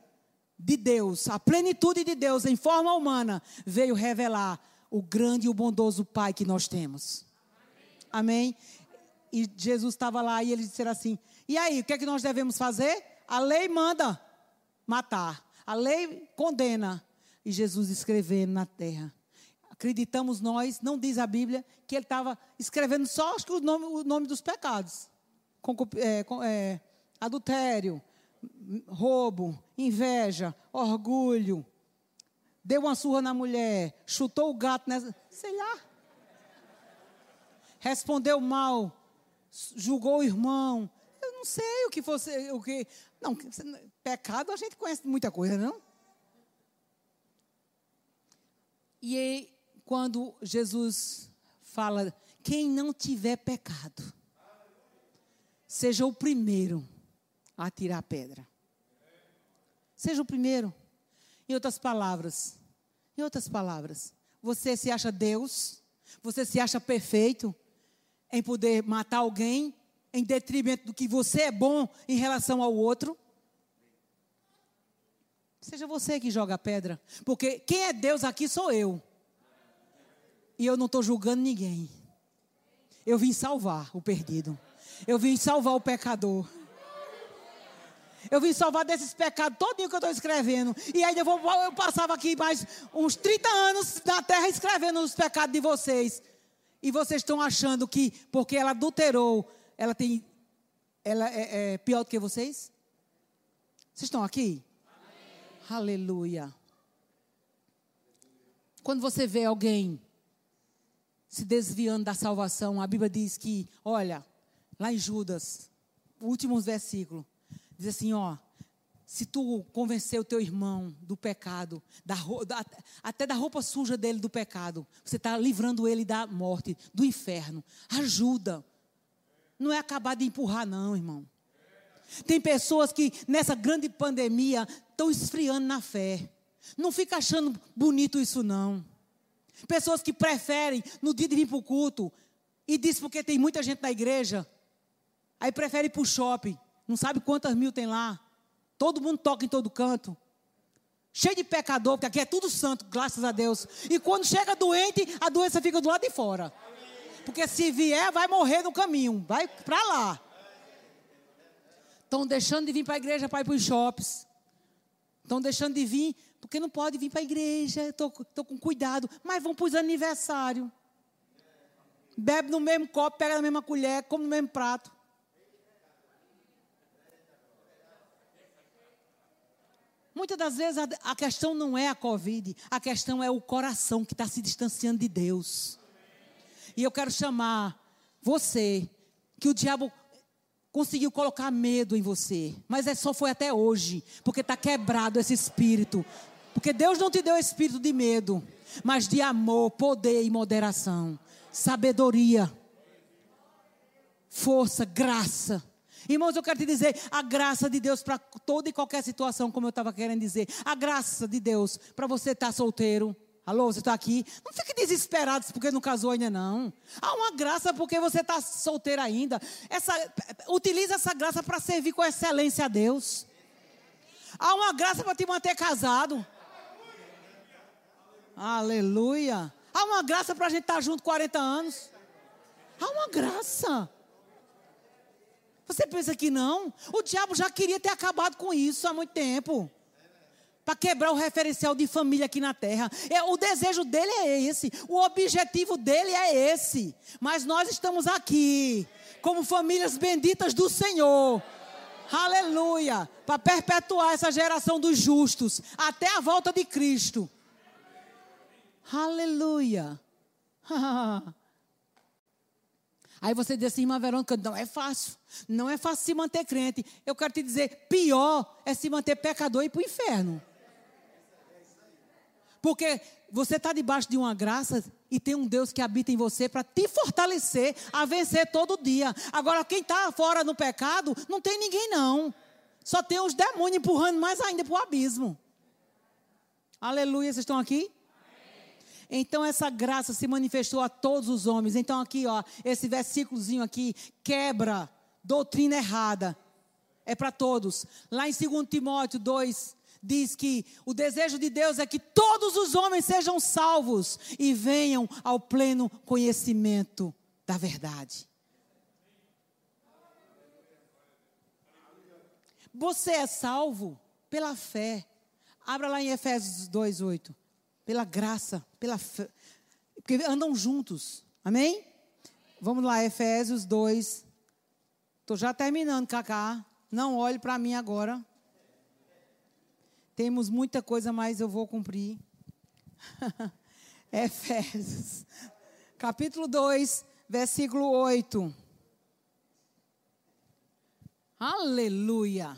de Deus, a plenitude de Deus em forma humana, veio revelar o grande e o bondoso Pai que nós temos. Amém? E Jesus estava lá e ele disse assim: e aí, o que é que nós devemos fazer? A lei manda matar, a lei condena. E Jesus escrevendo na terra. Acreditamos nós, não diz a Bíblia, que ele estava escrevendo só acho que o, nome, o nome dos pecados: é, é, adultério, roubo, inveja, orgulho. Deu uma surra na mulher, chutou o gato nessa. Sei lá. Respondeu mal, julgou o irmão, não sei o que você. O que, não, pecado a gente conhece muita coisa, não? E aí, quando Jesus fala, quem não tiver pecado, seja o primeiro a tirar a pedra. Seja o primeiro. Em outras palavras, em outras palavras, você se acha Deus, você se acha perfeito em poder matar alguém em detrimento do que você é bom em relação ao outro. Seja você que joga a pedra. Porque quem é Deus aqui sou eu. E eu não estou julgando ninguém. Eu vim salvar o perdido. Eu vim salvar o pecador. Eu vim salvar desses pecados todinho que eu estou escrevendo. E aí eu, vou, eu passava aqui mais uns 30 anos na terra escrevendo os pecados de vocês. E vocês estão achando que porque ela adulterou, ela tem. Ela é, é pior do que vocês? Vocês estão aqui? Amém. Aleluia. Quando você vê alguém se desviando da salvação, a Bíblia diz que, olha, lá em Judas, últimos versículos, Diz assim, ó, se tu convencer o teu irmão do pecado, da, da, até da roupa suja dele do pecado, você está livrando ele da morte, do inferno. Ajuda. Não é acabar de empurrar, não, irmão. Tem pessoas que nessa grande pandemia estão esfriando na fé. Não fica achando bonito isso, não. Pessoas que preferem, no dia de vir para o culto, e diz porque tem muita gente na igreja, aí prefere ir para o shopping. Não sabe quantas mil tem lá. Todo mundo toca em todo canto. Cheio de pecador, porque aqui é tudo santo, graças a Deus. E quando chega doente, a doença fica do lado de fora. Porque se vier, vai morrer no caminho. Vai para lá. Estão deixando de vir para a igreja para ir para os shops. Estão deixando de vir, porque não pode vir para a igreja. Estou com cuidado. Mas vão para os aniversários. Bebe no mesmo copo, pega na mesma colher, come no mesmo prato. Muitas das vezes a, a, questão não é a Covid, a questão é o coração que está se distanciando de Deus. E eu quero chamar você, que o diabo conseguiu colocar medo em você, mas é só foi até hoje, porque está quebrado esse espírito. Porque Deus não te deu espírito de medo, mas de amor, poder e moderação, sabedoria, força, graça. Irmãos, eu quero te dizer, a graça de Deus para toda e qualquer situação, como eu estava querendo dizer. A graça de Deus para você estar tá solteiro. Alô, você está aqui? Não fique desesperado porque não casou ainda, não. Há uma graça porque você está solteiro ainda. Essa, utiliza essa graça para servir com excelência a Deus. Há uma graça para te manter casado. Aleluia. Há uma graça para a gente estar tá junto 40 anos. Há uma graça. Você pensa que não? O diabo já queria ter acabado com isso há muito tempo. Para quebrar o referencial de família aqui na terra. É, o desejo dele é esse. O objetivo dele é esse. Mas nós estamos aqui, como famílias benditas do Senhor. Aleluia. Para perpetuar essa geração dos justos. Até a volta de Cristo. Aleluia. Aí você diz assim, irmã Verônica, não é fácil. Não é fácil se manter crente. Eu quero te dizer, pior é se manter pecador e ir para o inferno. Porque você está debaixo de uma graça e tem um Deus que habita em você para te fortalecer a vencer todo dia. Agora, quem está fora no pecado, não tem ninguém não. Só tem os demônios empurrando mais ainda para o abismo. Aleluia, vocês estão aqui? Então essa graça se manifestou a todos os homens. Então aqui, ó, esse versículozinho aqui quebra doutrina errada. É para todos. Lá em 2 Timóteo 2 diz que o desejo de Deus é que todos os homens sejam salvos e venham ao pleno conhecimento da verdade. Você é salvo pela fé. Abra lá em Efésios 2:8 pela graça, pela fé, porque andam juntos. Amém? Vamos lá, Efésios 2. Estou já terminando, Cacá. Não olhe para mim agora. Temos muita coisa, mas eu vou cumprir. Efésios, capítulo 2, versículo 8. Aleluia.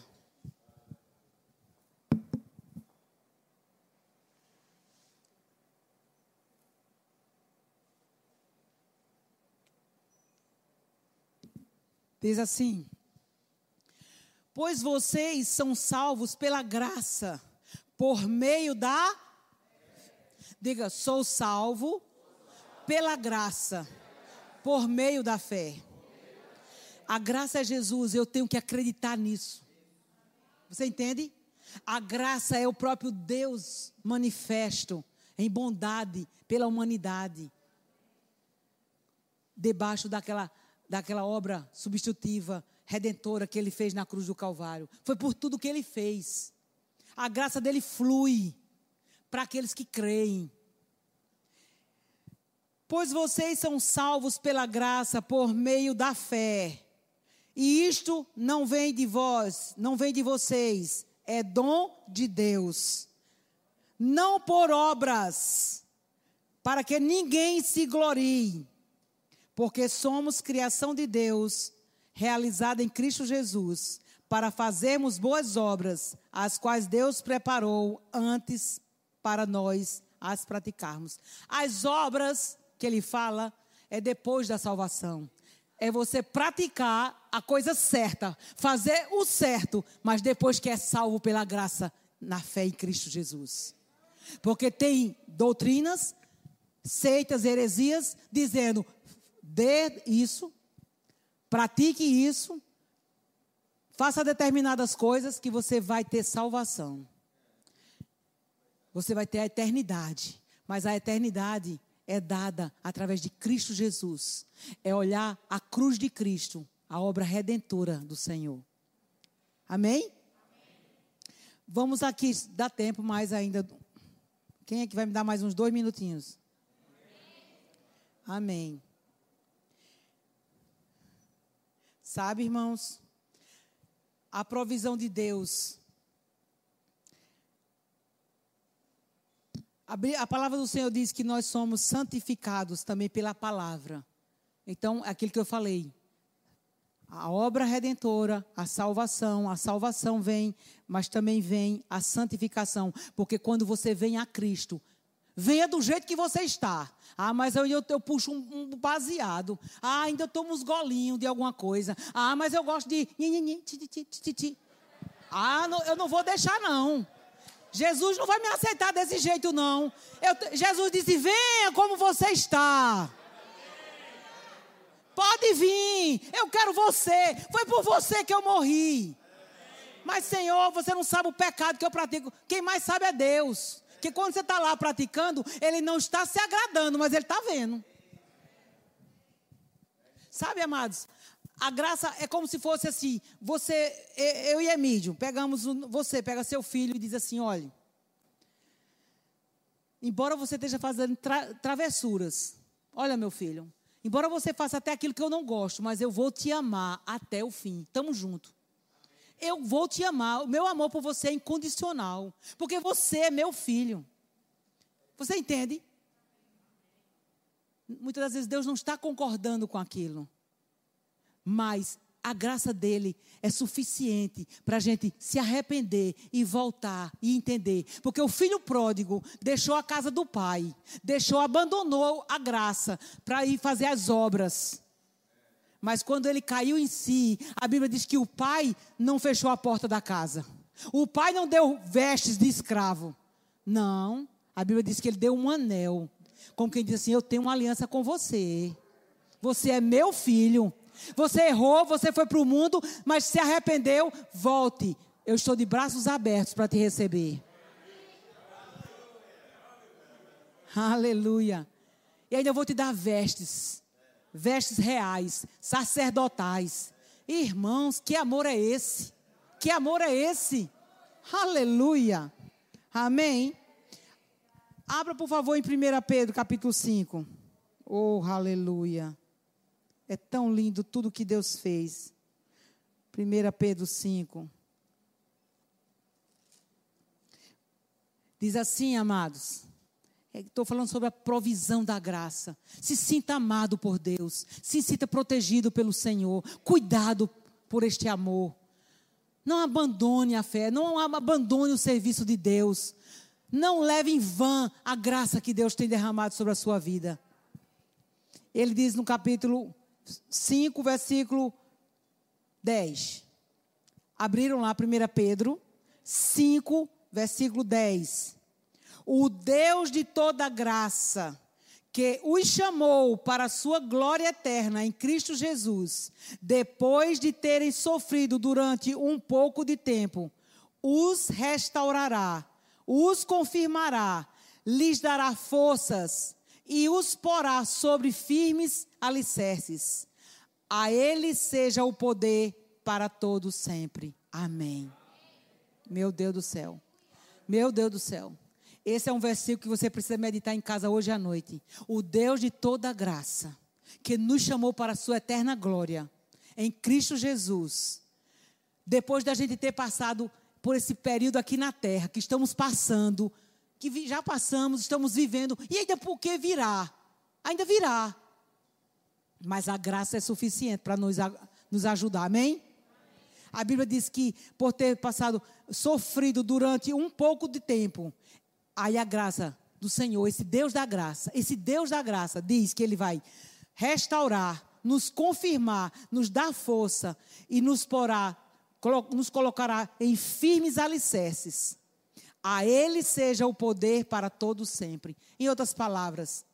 Diz assim: Pois vocês são salvos pela graça, por meio da. Diga, sou salvo pela graça, por meio da fé. A graça é Jesus, eu tenho que acreditar nisso. Você entende? A graça é o próprio Deus manifesto em bondade pela humanidade. Debaixo daquela, daquela obra substitutiva, redentora que ele fez na cruz do Calvário. Foi por tudo que ele fez. A graça dele flui para aqueles que creem. Pois vocês são salvos pela graça por meio da fé. E isto não vem de vós, não vem de vocês, é dom de Deus. Não por obras, para que ninguém se glorie, porque somos criação de Deus, realizada em Cristo Jesus, para fazermos boas obras, as quais Deus preparou antes para nós as praticarmos. As obras que ele fala é depois da salvação. É você praticar a coisa certa, fazer o certo, mas depois que é salvo pela graça na fé em Cristo Jesus. Porque tem doutrinas, seitas, heresias dizendo: dê isso, pratique isso, faça determinadas coisas que você vai ter salvação. Você vai ter a eternidade. Mas a eternidade é dada através de Cristo Jesus. É olhar a cruz de Cristo, a obra redentora do Senhor. Amém? Vamos aqui, dá tempo mais ainda. Quem é que vai me dar mais uns dois minutinhos? Amém. Sabe, irmãos, a provisão de Deus A palavra do Senhor diz que nós somos santificados também pela palavra. Então, é aquilo que eu falei. A obra redentora, a salvação, a salvação vem, mas também vem a santificação. Porque quando você vem a Cristo, venha do jeito que você está. Ah, mas eu, eu, eu puxo um, um, baseado. Ah, ainda tomo uns golinhos de alguma coisa. Ah, mas eu gosto de. Ah, não, eu não vou deixar, não. Jesus não vai me aceitar desse jeito, não. Eu, Jesus disse: venha como você está. Pode vir, eu quero você. Foi por você que eu morri. Mas, Senhor, você não sabe o pecado que eu pratico. Quem mais sabe é Deus. Que quando você está lá praticando, Ele não está se agradando, mas Ele está vendo. Sabe, amados? A graça é como se fosse assim: você, eu e Emílio, pegamos, você pega seu filho e diz assim: olha, embora você esteja fazendo tra travessuras, olha, meu filho, embora você faça até aquilo que eu não gosto, mas eu vou te amar até o fim, estamos juntos. Eu vou te amar, o meu amor por você é incondicional, porque você é meu filho. Você entende? Muitas das vezes Deus não está concordando com aquilo mas a graça dele é suficiente para a gente se arrepender e voltar e entender. Porque o filho pródigo deixou a casa do pai, deixou, abandonou a graça para ir fazer as obras. Mas quando ele caiu em si, a Bíblia diz que o pai não fechou a porta da casa. O pai não deu vestes de escravo. Não. A Bíblia diz que ele deu um anel. Como quem diz assim: Eu tenho uma aliança com você. Você é meu filho. Você errou, você foi para o mundo, mas se arrependeu, volte. Eu estou de braços abertos para te receber. Aleluia. E ainda eu vou te dar vestes, vestes reais, sacerdotais. Irmãos, que amor é esse? Que amor é esse? Aleluia. Amém. Abra, por favor, em 1 Pedro, capítulo 5. Oh, aleluia. É tão lindo tudo que Deus fez. 1 Pedro 5. Diz assim, amados. Estou falando sobre a provisão da graça. Se sinta amado por Deus. Se sinta protegido pelo Senhor. Cuidado por este amor. Não abandone a fé. Não abandone o serviço de Deus. Não leve em vão a graça que Deus tem derramado sobre a sua vida. Ele diz no capítulo 5, versículo 10. Abriram lá 1 Pedro 5, versículo 10. O Deus de toda graça, que os chamou para a sua glória eterna em Cristo Jesus, depois de terem sofrido durante um pouco de tempo, os restaurará, os confirmará, lhes dará forças e os porá sobre firmes alicerces. A ele seja o poder para todos sempre. Amém. Meu Deus do céu. Meu Deus do céu. Esse é um versículo que você precisa meditar em casa hoje à noite. O Deus de toda graça, que nos chamou para a sua eterna glória, em Cristo Jesus. Depois da gente ter passado por esse período aqui na terra, que estamos passando, que já passamos, estamos vivendo, e ainda por que virá? Ainda virá. Mas a graça é suficiente para nos, nos ajudar, amém? A Bíblia diz que por ter passado, sofrido durante um pouco de tempo, Aí a graça do Senhor, esse Deus da graça, esse Deus da graça diz que ele vai restaurar, nos confirmar, nos dar força e nos porá, nos colocará em firmes alicerces. A ele seja o poder para todos sempre. Em outras palavras,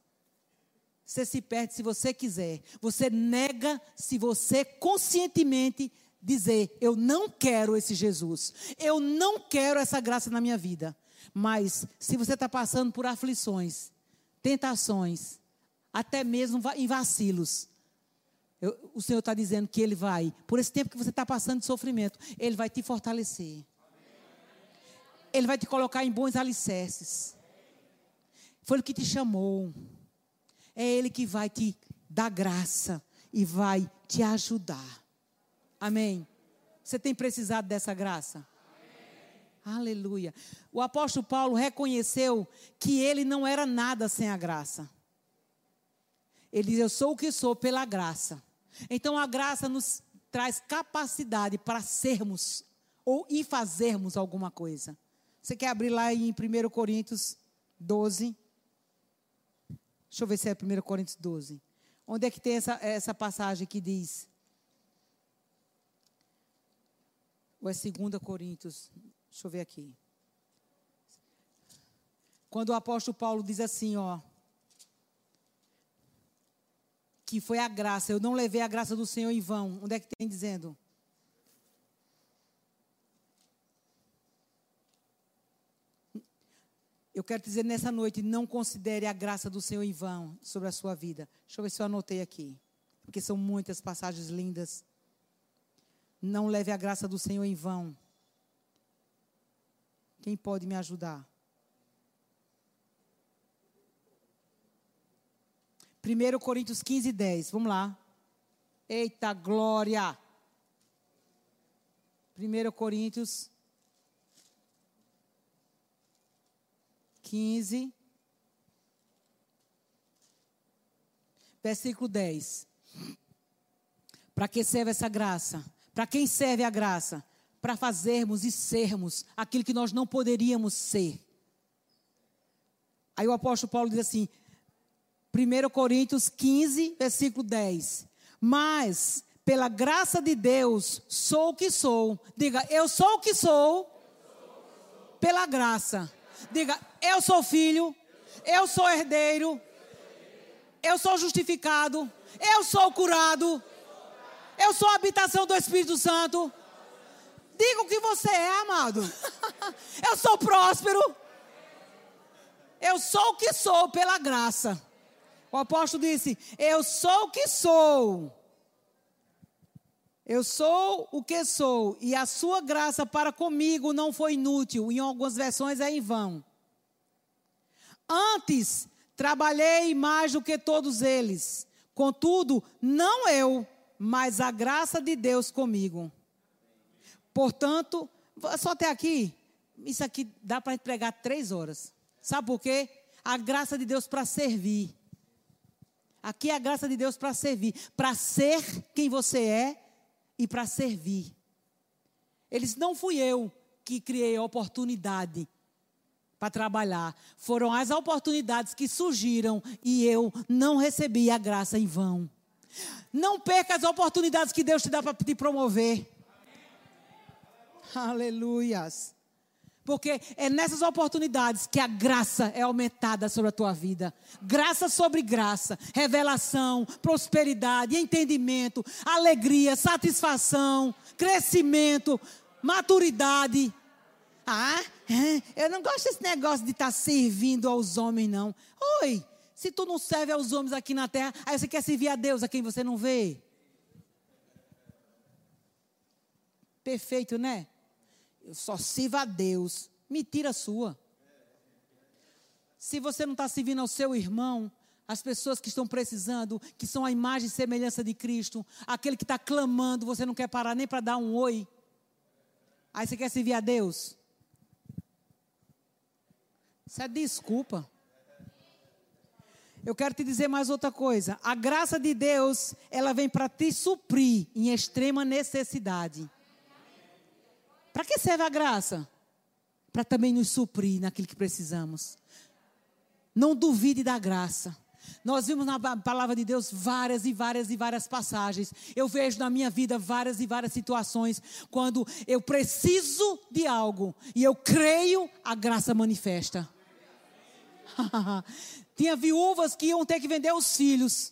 você se perde se você quiser. Você nega se você conscientemente dizer: Eu não quero esse Jesus. Eu não quero essa graça na minha vida. Mas se você está passando por aflições, tentações, até mesmo em vacilos, eu, o Senhor está dizendo que Ele vai, por esse tempo que você está passando de sofrimento, Ele vai te fortalecer. Ele vai te colocar em bons alicerces. Foi Ele que te chamou. É Ele que vai te dar graça e vai te ajudar. Amém. Você tem precisado dessa graça? Aleluia. O apóstolo Paulo reconheceu que ele não era nada sem a graça. Ele diz: Eu sou o que sou pela graça. Então a graça nos traz capacidade para sermos ou e fazermos alguma coisa. Você quer abrir lá em 1 Coríntios 12? Deixa eu ver se é 1 Coríntios 12. Onde é que tem essa, essa passagem que diz? Ou é 2 Coríntios? Deixa eu ver aqui. Quando o apóstolo Paulo diz assim, ó, que foi a graça, eu não levei a graça do Senhor em vão. Onde é que tem dizendo? Eu quero dizer nessa noite, não considere a graça do Senhor em vão sobre a sua vida. Deixa eu ver se eu anotei aqui. Porque são muitas passagens lindas. Não leve a graça do Senhor em vão. Quem pode me ajudar? 1 Coríntios 15, 10. Vamos lá. Eita glória! 1 Coríntios 15, versículo 10. Para que serve essa graça? Para quem serve a graça? Para fazermos e sermos aquilo que nós não poderíamos ser. Aí o apóstolo Paulo diz assim, 1 Coríntios 15, versículo 10. Mas, pela graça de Deus, sou o que sou. Diga, eu sou o que sou, pela graça. Diga, eu sou filho, eu sou herdeiro, eu sou justificado, eu sou curado, eu sou a habitação do Espírito Santo. Diga o que você é, amado. Eu sou próspero. Eu sou o que sou pela graça. O apóstolo disse: Eu sou o que sou. Eu sou o que sou, e a sua graça para comigo não foi inútil, em algumas versões é em vão. Antes, trabalhei mais do que todos eles, contudo, não eu, mas a graça de Deus comigo. Portanto, só até aqui, isso aqui dá para pregar três horas. Sabe por quê? A graça de Deus para servir. Aqui é a graça de Deus para servir, para ser quem você é e para servir. Eles não fui eu que criei a oportunidade para trabalhar. Foram as oportunidades que surgiram e eu não recebi a graça em vão. Não perca as oportunidades que Deus te dá para te promover. Aleluias. Porque é nessas oportunidades que a graça é aumentada sobre a tua vida. Graça sobre graça, revelação, prosperidade, entendimento, alegria, satisfação, crescimento, maturidade. Ah, é, eu não gosto desse negócio de estar tá servindo aos homens, não. Oi, se tu não serve aos homens aqui na terra, aí você quer servir a Deus, a quem você não vê. Perfeito, né? Eu só sirvo a Deus. Mentira sua. Se você não está servindo ao seu irmão, as pessoas que estão precisando, que são a imagem e semelhança de Cristo, aquele que está clamando, você não quer parar nem para dar um oi. Aí você quer servir a Deus? Isso é desculpa. Eu quero te dizer mais outra coisa. A graça de Deus, ela vem para te suprir em extrema necessidade. Para que serve a graça? Para também nos suprir naquilo que precisamos. Não duvide da graça. Nós vimos na palavra de Deus várias e várias e várias passagens. Eu vejo na minha vida várias e várias situações quando eu preciso de algo e eu creio, a graça manifesta. Tinha viúvas que iam ter que vender os filhos.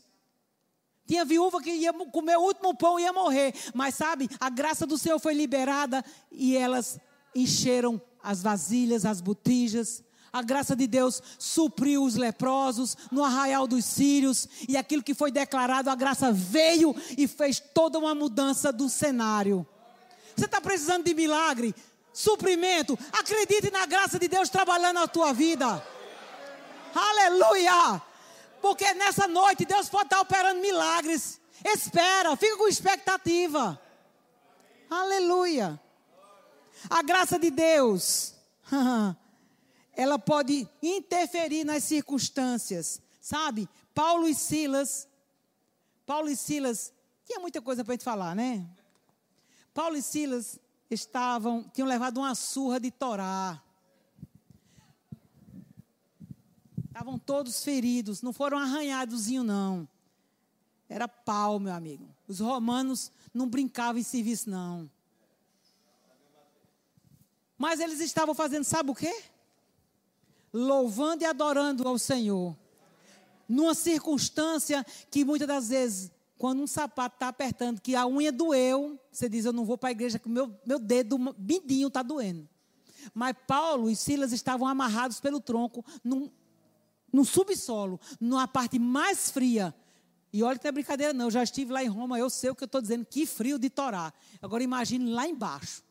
Tinha viúva que ia comer o último pão e ia morrer. Mas sabe, a graça do Senhor foi liberada e elas encheram as vasilhas, as botijas. A graça de Deus supriu os leprosos no arraial dos sírios. E aquilo que foi declarado, a graça veio e fez toda uma mudança do cenário. Você está precisando de milagre, suprimento. Acredite na graça de Deus trabalhando na tua vida. Aleluia! Porque nessa noite Deus pode estar operando milagres. Espera, fica com expectativa. Aleluia. A graça de Deus, ela pode interferir nas circunstâncias. Sabe? Paulo e Silas, Paulo e Silas, tinha muita coisa para gente falar, né? Paulo e Silas estavam, tinham levado uma surra de Torá. Estavam todos feridos, não foram arranhadozinho não. Era pau, meu amigo. Os romanos não brincavam em serviço não. Mas eles estavam fazendo, sabe o quê? Louvando e adorando ao Senhor. Numa circunstância que muitas das vezes, quando um sapato está apertando, que a unha doeu, você diz, eu não vou para a igreja, que meu, meu dedo bidinho está doendo. Mas Paulo e Silas estavam amarrados pelo tronco num, no subsolo, numa parte mais fria. E olha que não é brincadeira, não. Eu já estive lá em Roma, eu sei o que eu estou dizendo, que frio de Torá. Agora imagine lá embaixo.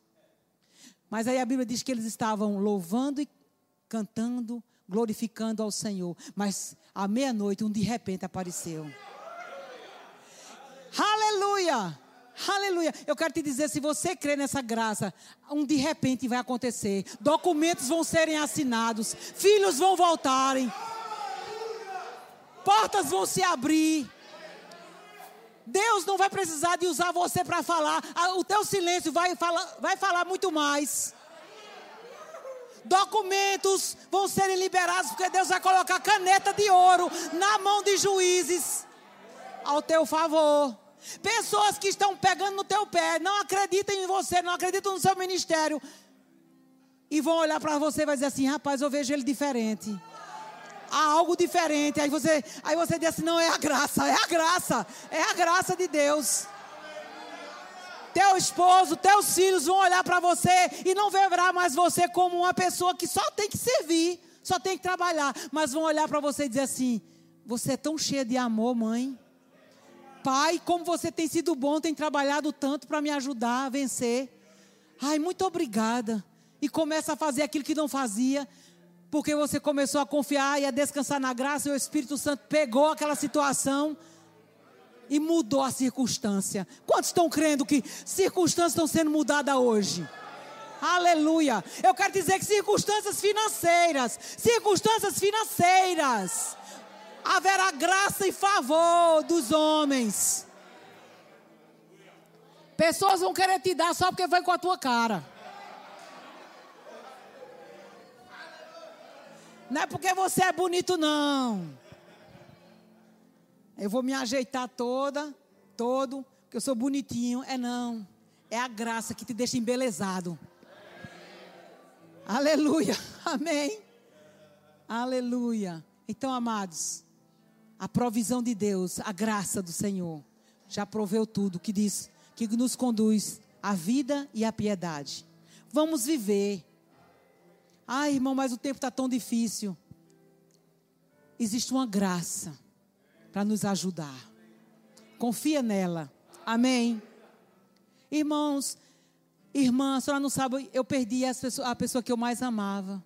Mas aí a Bíblia diz que eles estavam louvando e cantando, glorificando ao Senhor. Mas à meia-noite, um de repente apareceu. Aleluia! Aleluia. Eu quero te dizer, se você crê nessa graça, um de repente vai acontecer. Documentos vão serem assinados, filhos vão voltarem, portas vão se abrir. Deus não vai precisar de usar você para falar. O teu silêncio vai falar, vai falar muito mais. Documentos vão serem liberados porque Deus vai colocar caneta de ouro na mão de juízes ao teu favor. Pessoas que estão pegando no teu pé, não acreditam em você, não acreditam no seu ministério e vão olhar para você e vai dizer assim: "Rapaz, eu vejo ele diferente" há algo diferente. Aí você, aí você diz assim: não, é a graça, é a graça, é a graça de Deus. Teu esposo, teus filhos vão olhar para você e não verá mais você como uma pessoa que só tem que servir, só tem que trabalhar, mas vão olhar para você e dizer assim: você é tão cheia de amor, mãe. Pai, como você tem sido bom, tem trabalhado tanto para me ajudar a vencer. Ai, muito obrigada. E começa a fazer aquilo que não fazia porque você começou a confiar e a descansar na graça e o Espírito Santo pegou aquela situação e mudou a circunstância. Quantos estão crendo que circunstâncias estão sendo mudadas hoje? Aleluia. Eu quero dizer que circunstâncias financeiras, circunstâncias financeiras, haverá graça e favor dos homens. Pessoas vão querer te dar só porque vai com a tua cara. Não é porque você é bonito, não. Eu vou me ajeitar toda, todo, porque eu sou bonitinho. É não. É a graça que te deixa embelezado. Aleluia. Amém. Aleluia. Então, amados, a provisão de Deus, a graça do Senhor, já proveu tudo que diz que nos conduz à vida e à piedade. Vamos viver. Ai, irmão, mas o tempo está tão difícil. Existe uma graça para nos ajudar. Confia nela. Amém. Irmãos, irmã, a senhora não sabe, eu perdi a pessoa que eu mais amava.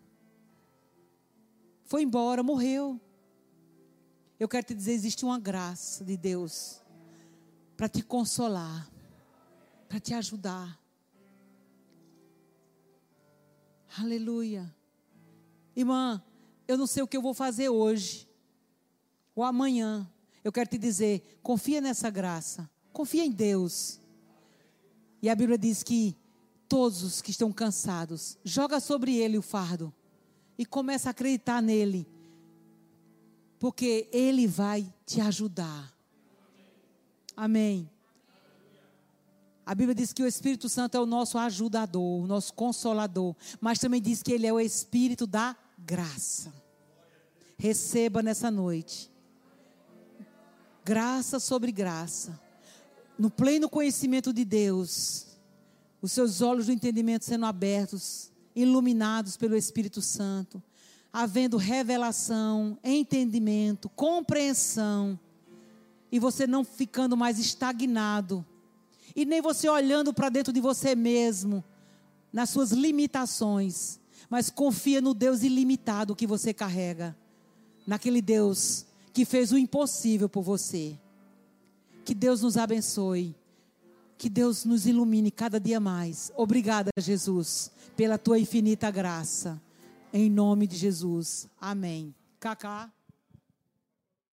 Foi embora, morreu. Eu quero te dizer, existe uma graça de Deus para te consolar, para te ajudar. Aleluia. Irmã, eu não sei o que eu vou fazer hoje ou amanhã. Eu quero te dizer, confia nessa graça. Confia em Deus. E a Bíblia diz que todos os que estão cansados, joga sobre ele o fardo e começa a acreditar nele porque Ele vai te ajudar. Amém. A Bíblia diz que o Espírito Santo é o nosso ajudador, o nosso consolador, mas também diz que Ele é o Espírito da graça. Receba nessa noite graça sobre graça, no pleno conhecimento de Deus, os seus olhos do entendimento sendo abertos, iluminados pelo Espírito Santo havendo revelação, entendimento, compreensão, e você não ficando mais estagnado, e nem você olhando para dentro de você mesmo, nas suas limitações, mas confia no Deus ilimitado que você carrega, naquele Deus que fez o impossível por você. Que Deus nos abençoe. Que Deus nos ilumine cada dia mais. Obrigada, Jesus, pela tua infinita graça. Em nome de Jesus. Amém. Cacá.